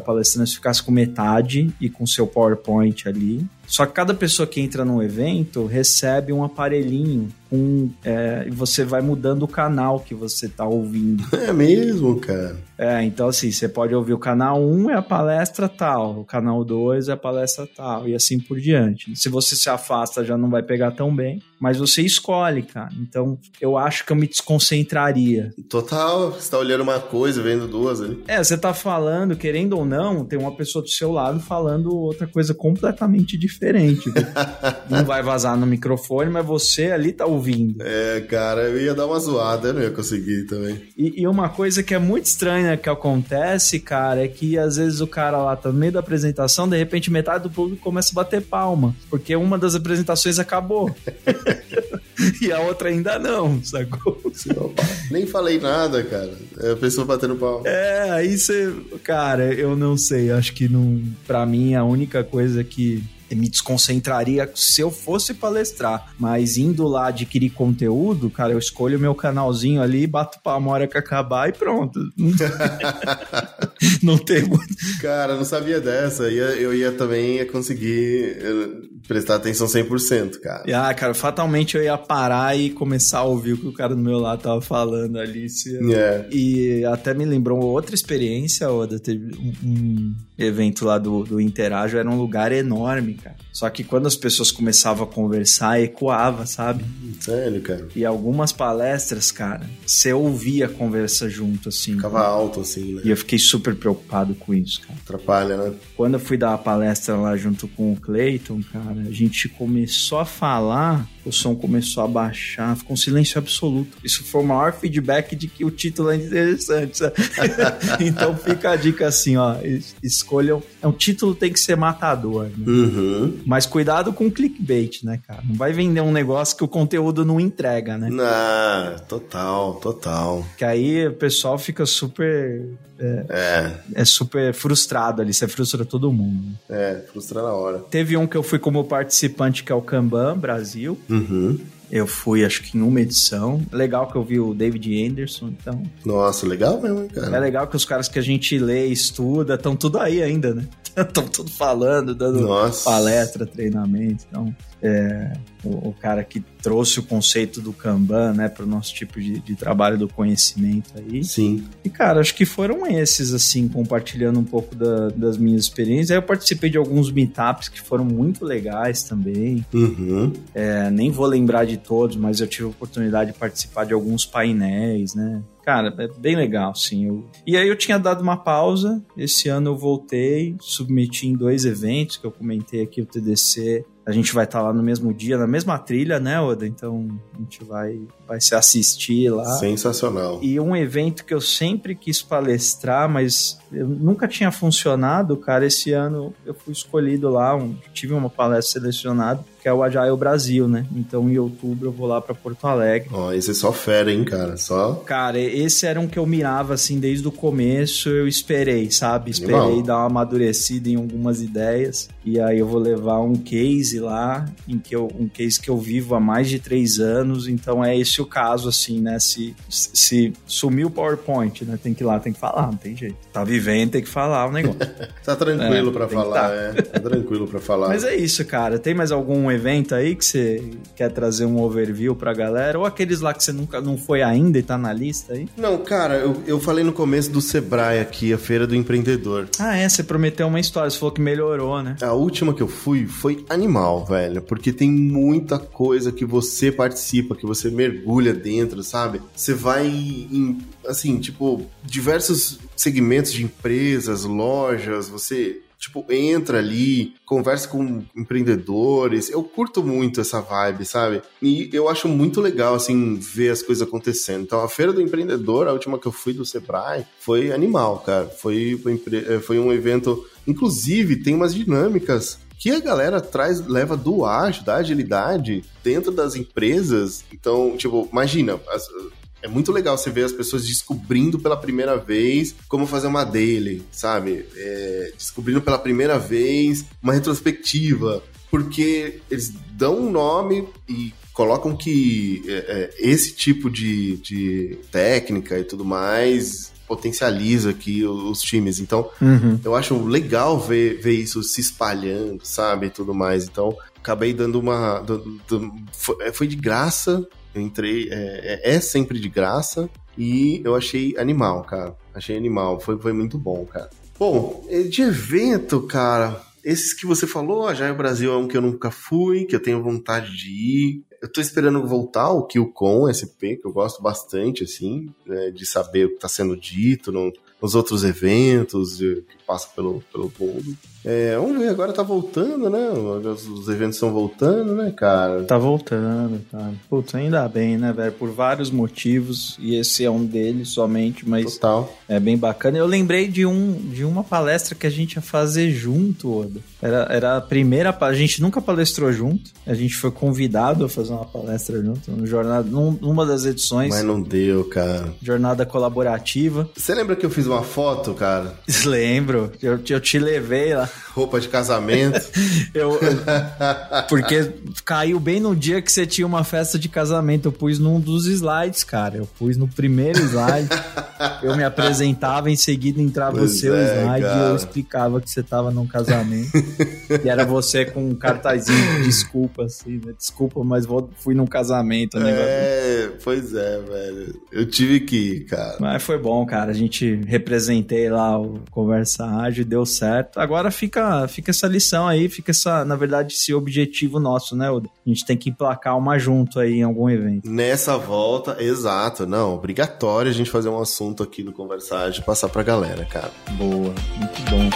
palestrante ficasse com metade e com seu PowerPoint ali. Só que cada pessoa que entra no evento recebe um aparelhinho com. É, e você vai mudando o canal que você tá ouvindo. [laughs] É mesmo, cara. É, então assim, você pode ouvir o canal 1 é a palestra tal, o canal 2 é a palestra tal, e assim por diante. Se você se afasta, já não vai pegar tão bem, mas você escolhe, cara. Então, eu acho que eu me desconcentraria. Total, você tá olhando uma coisa, vendo duas ali. É, você tá falando, querendo ou não, tem uma pessoa do seu lado falando outra coisa completamente diferente. Viu? [laughs] não vai vazar no microfone, mas você ali tá ouvindo. É, cara, eu ia dar uma zoada, eu não ia conseguir também. E, e uma coisa que é muito estranha que acontece, cara, é que às vezes o cara lá tá no meio da apresentação, de repente metade do público começa a bater palma, porque uma das apresentações acabou. [laughs] [laughs] e a outra ainda não, sacou? Nem falei nada, cara. É a pessoa batendo pau. É, aí você. Cara, eu não sei. Acho que não. Pra mim, a única coisa que me desconcentraria se eu fosse palestrar. Mas indo lá adquirir conteúdo, cara, eu escolho meu canalzinho ali, bato palma hora que acabar e pronto. [laughs] não tem muito. Cara, não sabia dessa. Eu ia, eu ia também ia conseguir eh, prestar atenção 100%, cara. E, Ah, cara, fatalmente eu ia parar e começar a ouvir o que o cara do meu lado tava falando ali. se- É. E até me lembrou outra experiência, Oda. Teve um, um evento lá do, do Interajo, era um lugar enorme, cara. Só que quando as pessoas começavam a conversar, ecoava, sabe? Sério, cara. E algumas palestras, cara, você ouvia a conversa junto, assim. Ficava alto, assim, né? E eu fiquei super preocupado com isso, cara. Atrapalha, né? Quando eu fui dar a palestra lá junto com o Clayton, cara, a gente começou a falar, o som começou a baixar, ficou um silêncio absoluto. Isso foi o maior feedback de que o título é interessante, sabe? [laughs] então fica a dica assim, ó, es- escolham. É um título tem que ser matador, né? Uhum. Mas cuidado com o clickbait, né, cara? Não vai vender um negócio que o conteúdo não entrega, né? Ah, total, total. Que aí o pessoal fica super. É, É super frustrado ali, você frustra todo mundo. é, frustra na hora. Teve um que eu fui como participante, que é o Kanban Brasil. Uhum. Eu fui, acho que em uma edição. Legal que eu vi o David Anderson, então. Nossa, legal mesmo, hein, É cara. legal que os caras que a gente lê e estuda estão tudo aí ainda, né? Estão tudo falando, dando Nossa. palestra, treinamento. Então, é, o, o cara que trouxe o conceito do Kanban, né, para o nosso tipo de, de trabalho do conhecimento aí. Sim. E, cara, acho que foram esses, assim, compartilhando um pouco da- das minhas experiências. Aí eu participei de alguns meetups que foram muito legais também. Uhum. É, nem vou lembrar de todos, mas eu tive a oportunidade de participar de alguns painéis, né? Cara, é bem legal, sim. Eu... E aí eu tinha dado uma pausa, esse ano eu voltei, submeti em dois eventos que eu comentei aqui, o TDC. A gente vai estar lá no mesmo dia, na mesma trilha, né, Oda? Então a gente vai, vai se assistir lá. Sensacional. E um evento que eu sempre quis palestrar, mas eu nunca tinha funcionado, cara. Esse ano eu fui escolhido lá, um- tive uma palestra selecionada, que é o Agile Brasil, né? Então em outubro eu vou lá para Porto Alegre. Ó, esse é só fera, hein, cara. Só. Cara, esse era um que eu mirava assim desde o começo, eu esperei, sabe? Esperei Animal. dar uma amadurecida em algumas ideias. E aí eu vou levar um case lá, em que eu, um case que eu vivo há mais de três anos. Então é esse o caso, assim, né? Se, se sumiu o PowerPoint, né? Tem que ir lá, tem que falar, não tem jeito. Tá vivendo, tem que falar o negócio. [laughs] Tá tranquilo É, que falar, tá. é. Tá tranquilo pra falar. Mas é isso, cara. Tem mais algum evento aí que você quer trazer um overview pra galera? Ou aqueles lá que você nunca não foi ainda e tá na lista aí? Não, cara, eu, eu falei no começo do Sebrae aqui, a Feira do Empreendedor. Ah, é, você prometeu uma história, você falou que melhorou, né? A última que eu fui foi animal, velho, porque tem muita coisa que você participa, que você mergulha dentro, sabe? Você vai em, assim, tipo, diversos segmentos de empresas, lojas, você tipo, entra ali, conversa com empreendedores. Eu curto muito essa vibe, sabe? E eu acho muito legal, assim, ver as coisas acontecendo. Então, a Feira do Empreendedor, a última que eu fui do Sebrae, foi animal, cara. Foi, eh, foi um evento. Inclusive, tem umas dinâmicas que a galera traz, leva do ágil, da agilidade dentro das empresas. Então, tipo, imagina, as- é muito legal você ver as pessoas descobrindo pela primeira vez como fazer uma daily, sabe? É, descobrindo pela primeira vez uma retrospectiva, porque eles dão um nome e colocam que é, é, esse tipo de, de técnica e tudo mais potencializa aqui os, os times. Então, Uhum. eu acho legal ver, ver isso se espalhando, sabe? E tudo mais. Então, acabei dando uma. dando- dando- foi, foi de graça. Eu entrei. É, é- é sempre de graça. E eu achei animal, cara. Achei animal. Foi, foi muito bom, cara. Bom, eh, de evento, cara. Esses que você falou, a Jaio Brasil é um que eu nunca fui, que eu tenho vontade de ir. Eu tô esperando voltar o QCon SP, que eu gosto bastante, assim, né, de saber o que tá sendo dito no- nos outros eventos passa pelo, pelo mundo. É, vamos ver, agora tá voltando, né? Os, os eventos estão voltando, né, cara? Tá voltando, tá. Putz, ainda bem, né, velho? Por vários motivos, e esse é um deles somente, mas Total. é bem bacana. Eu lembrei de, um, de uma palestra que a gente ia fazer junto, Oda. Era, era a primeira, a gente nunca palestrou junto, a gente foi convidado a fazer uma palestra junto, no jornada, num- numa das edições, Mas não deu, cara. jornada colaborativa. Você lembra que eu fiz uma foto, cara? [laughs] Lembro, eu, eu te levei lá. Roupa de casamento. [laughs] Eu, eu- [laughs] porque caiu bem no dia que você tinha uma festa de casamento. Eu pus num dos slides, cara. Eu pus no primeiro slide. [laughs] eu me apresentava, em seguida entrava Pois o seu é, slide e cara. eu explicava que você tava num casamento. e era você com um cartazinho de desculpa, assim, né? Desculpa, mas vou, fui num casamento. um negócio é, pois é, velho. Eu tive que ir, cara. Mas foi bom, cara. A gente representei lá o Conversa Ágil, deu certo. Agora fica, fica essa lição aí, fica essa, na verdade, esse objetivo nosso, né, Oda? A gente tem que emplacar uma junto aí em algum evento. Nessa volta, exato, não, obrigatório a gente fazer um assunto aqui do Conversar e passar pra galera, cara. Boa, muito bom.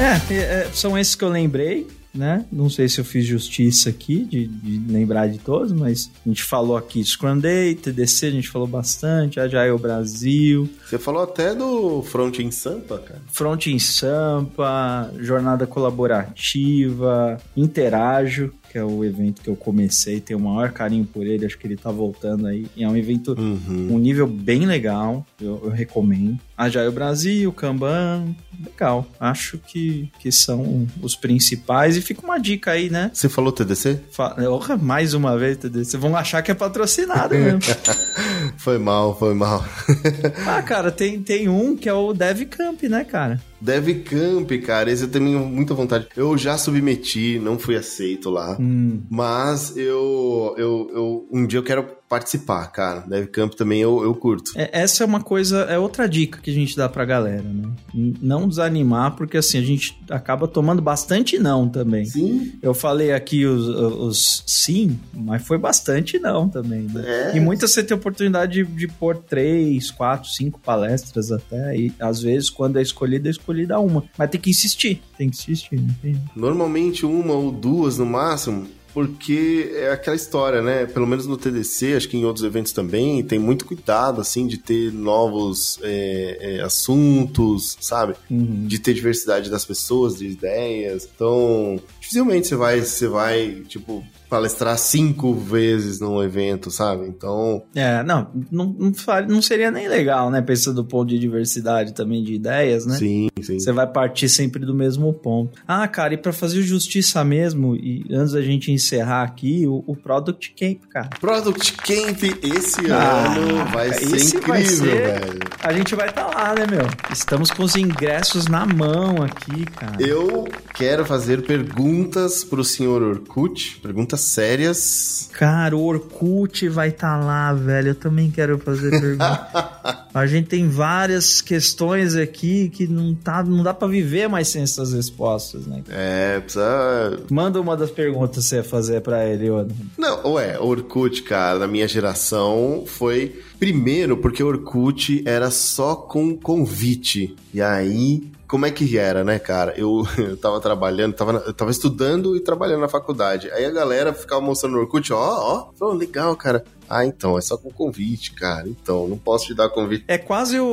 É, é, são esses que eu lembrei, né? Não sei se eu fiz justiça aqui de, de lembrar de todos, mas a gente falou aqui Scrum Day, TDC, a gente falou bastante, Agile Brasil, Você falou até do Front em Sampa, cara. Front em Sampa, Jornada Colaborativa, Interajo, que é o evento que eu comecei, tenho o maior carinho por ele, acho que ele tá voltando aí. E é um evento Uhum. um nível bem legal, eu, eu recomendo. Agile Brasil, Kanban, legal. Acho que, que são os principais. E fica uma dica aí, né? Você falou TDC? Fa- mais uma vez? Vocês vão achar que é patrocinado mesmo. [laughs] Foi mal, foi mal. [laughs] ah, cara, tem, tem um que é o DevCamp, né, cara? DevCamp, cara, esse eu tenho muita vontade. Eu já submeti, não fui aceito lá. Hum. Mas eu, eu, eu. Um dia eu quero participar, cara. DevCamp também eu, eu curto. É, essa é uma coisa, é outra dica que a gente dá pra galera, né? Não desanimar, porque assim, a gente acaba tomando bastante não também. Sim. Eu falei aqui os, os sim, mas foi bastante não também, né? É. E muitas você tem oportunidade de, de pôr três, quatro, cinco palestras até, e às vezes quando é escolhida, é escolhida uma. Mas tem que insistir, tem que insistir, tem? Normalmente uma ou duas no máximo, porque é aquela história, né? Pelo menos no TDC, acho que em outros eventos também, tem muito cuidado, assim, de ter novos é, é, assuntos, sabe? Uhum. De ter diversidade das pessoas, de ideias. Então, dificilmente você vai, você vai, tipo, palestrar cinco vezes num evento, sabe? Então, É, não, não, não, não seria nem legal, né? Pensando do ponto de diversidade também de ideias, né? sim, sim. Você vai partir sempre do mesmo ponto. Ah, cara, e pra fazer justiça mesmo, e antes da gente encerrar aqui, o, o Product Camp, cara. Product Camp esse Ah, ano vai ser incrível, vai ser- velho. A gente vai estar lá, né, meu? Estamos com os ingressos na mão aqui, cara. Eu quero fazer perguntas pro senhor Orkut, perguntas sérias. Cara, o Orkut vai estar lá, velho. Eu também quero fazer pergunta. [laughs] A gente tem várias questões aqui que não, tá, não dá pra viver mais sem essas respostas, né? É, precisa. Manda uma das perguntas que você ia fazer pra ele, Oda. Não, ué, Orkut, cara, na minha geração foi. Primeiro, porque Orkut era só com convite. E aí. Como é que era, né, cara? Eu, [laughs] eu tava trabalhando, tava, eu tava estudando e trabalhando na faculdade. Aí a galera ficava mostrando no Orkut, ó, ó, ó, legal, cara. Ah, então, é só com convite, cara. Então, não posso te dar convite. É quase o,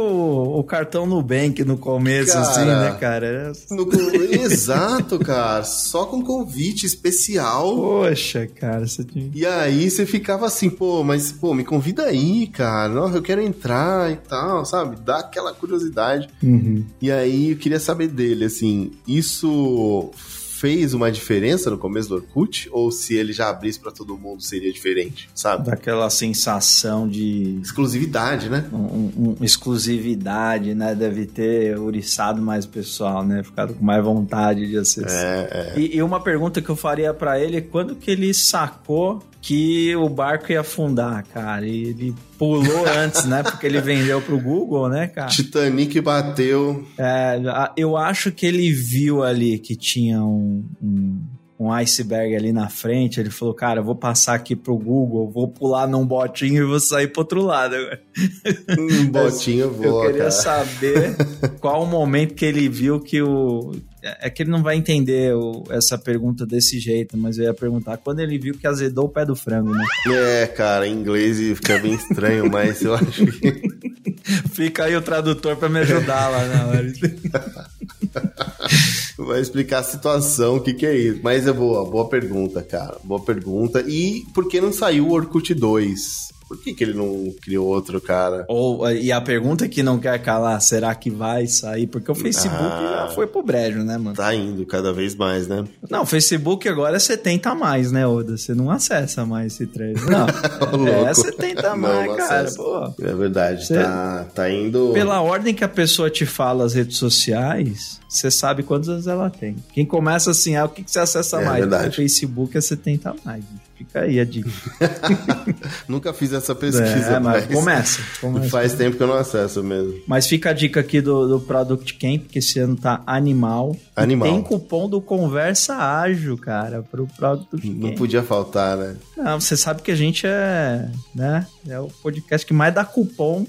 o cartão Nubank no começo, Cara. assim, né, cara? No- [laughs] Exato, cara. Só com convite especial. Poxa, cara, você tinha... E aí você ficava assim, pô, mas pô, me convida aí, cara. Nossa, eu quero entrar e tal, sabe? Dá aquela curiosidade. Uhum. E aí eu queria saber dele, assim, isso fez uma diferença no começo do Orkut, ou se ele já abrisse pra todo mundo seria diferente, sabe? Daquela sensação de Exclusividade, né? um- um- exclusividade, né? Deve ter uriçado mais o pessoal, né? Ficado com mais vontade de acessar. É, é. E, e uma pergunta que eu faria pra ele é quando que ele sacou que o barco ia afundar, cara? E ele pulou [laughs] antes, né? Porque ele vendeu pro Google, né, cara? Titanic bateu. É, eu acho que ele viu ali que tinha um, um, um iceberg ali na frente. Ele falou, cara, eu vou passar aqui pro Google, vou pular num botinho e vou sair pro outro lado. Um botinho Eu voa, queria cara. saber [laughs] qual o momento que ele viu que o. É que ele não vai entender o- essa pergunta desse jeito, mas eu ia perguntar quando ele viu que azedou o pé do frango, né? É, cara, em inglês fica bem estranho, [laughs] mas eu acho que. Fica aí o tradutor pra me ajudar lá na hora. [laughs] Vai explicar a situação, o que, que é isso. Mas é boa, boa pergunta, cara. Boa pergunta. E por que não saiu o Orkut 2? Por que, que ele não criou outro, cara? Ou, e a pergunta que não quer calar, será que vai sair? Porque o Facebook Ah. já foi pro brejo, né, mano? Tá indo cada vez mais, né? Não, o Facebook agora é 70 a mais, né, Oda? Você não acessa mais esse trecho. Não, [laughs] é louco. 70 a Não, mais, não cara. acesso. Pô. É verdade, Cê- tá, tá indo. Pela ordem que a pessoa te fala as redes sociais, você sabe quantas ela tem. Quem começa assim, ah, o que, que você acessa É mais? verdade. O Facebook é 70 a mais. Fica aí a dica. [laughs] Nunca fiz essa pesquisa, é, mas mas começa. começa. faz tempo que eu não acesso mesmo. Mas fica a dica aqui do, do Product Camp, que esse ano tá animal. E Animal. Tem cupom do Conversa Ágil, cara, pro Product Não Camp. podia faltar, né? Não, você sabe que a gente é, né? É o podcast que mais dá cupom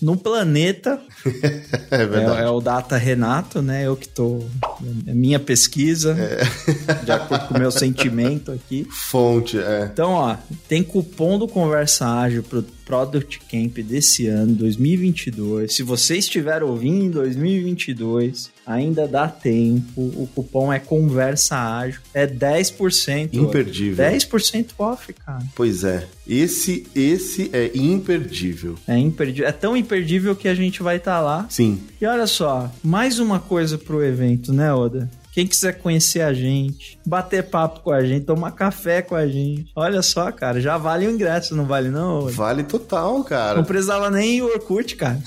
no planeta. É [laughs] É, verdade. é o Data Renato, né? Eu que tô. É minha pesquisa, de acordo com o meu sentimento aqui. Fonte, é. Então, ó, tem cupom do Conversa Ágil pro Product Camp desse ano, 2022. Se você estiver ouvindo em 2022, ainda dá tempo. O cupom é Conversa Ágil. É 10%. ó. Imperdível. 10% off, cara. Pois é. Esse, esse é imperdível. É imperdível. É tão imperdível que a gente vai estar lá. Sim. E olha só, mais uma coisa pro evento, né, Oda? Quem quiser conhecer a gente, bater papo com a gente, tomar café com a gente. Olha só, cara, já vale o ingresso, não vale não? Vale total, cara. Não precisava nem o Orkut, cara.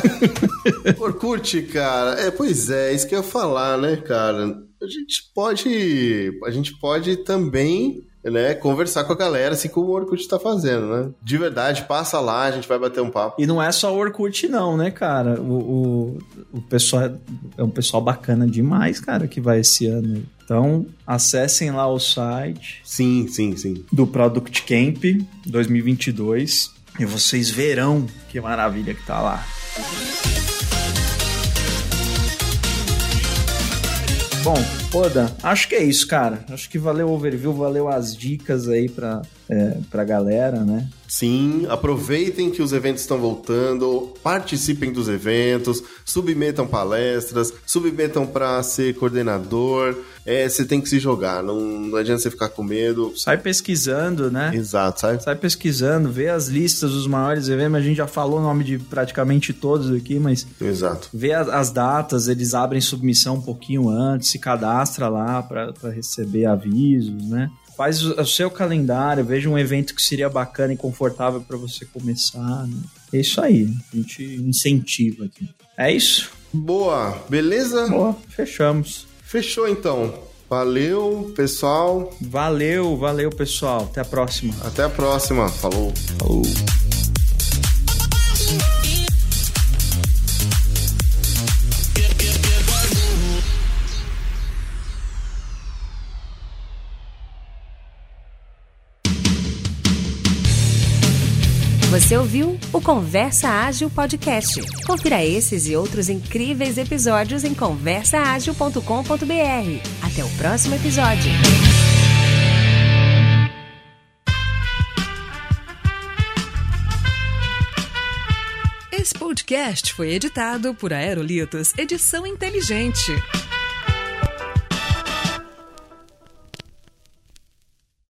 [laughs] Orkut, cara, é, pois é, isso que eu ia falar, né, cara? A gente pode, a gente pode também, né, conversar com a galera, assim como o Orkut tá fazendo, né? De verdade, passa lá, a gente vai bater um papo. E não é só o Orkut, não, né, cara? O, o, o pessoal é- é um pessoal bacana demais, cara, que vai esse ano. Então, acessem lá o site Sim, sim, sim. do Product Camp 2022 e vocês verão que maravilha que tá lá. Bom, Oda, acho que é isso, cara. Acho que valeu o overview, valeu as dicas aí pra, é, pra galera, né? Sim, aproveitem que os eventos estão voltando, participem dos eventos, submetam palestras, submetam para ser coordenador. É, você tem que se jogar, não, não adianta você ficar com medo. Sai pesquisando, né? Exato, sabe? Sai pesquisando, vê as listas dos maiores eventos. A gente já falou o nome de praticamente todos aqui, mas Exato. vê as, as datas, eles abrem submissão um pouquinho antes, se cadastra lá para receber avisos, né? Faz o, seu calendário, veja um evento que seria bacana e confortável para você começar. Né? É isso aí, a gente incentiva aqui. É isso? Boa, beleza? Boa, fechamos. Fechou então. Valeu, pessoal. Valeu, valeu pessoal. Até a próxima. Até a próxima. Falou. Falou. Você ouviu o Conversa Ágil Podcast. Confira esses e outros incríveis episódios em conversaagil.com.br. Até o próximo episódio. Esse podcast foi editado por Aerolitos Edição Inteligente.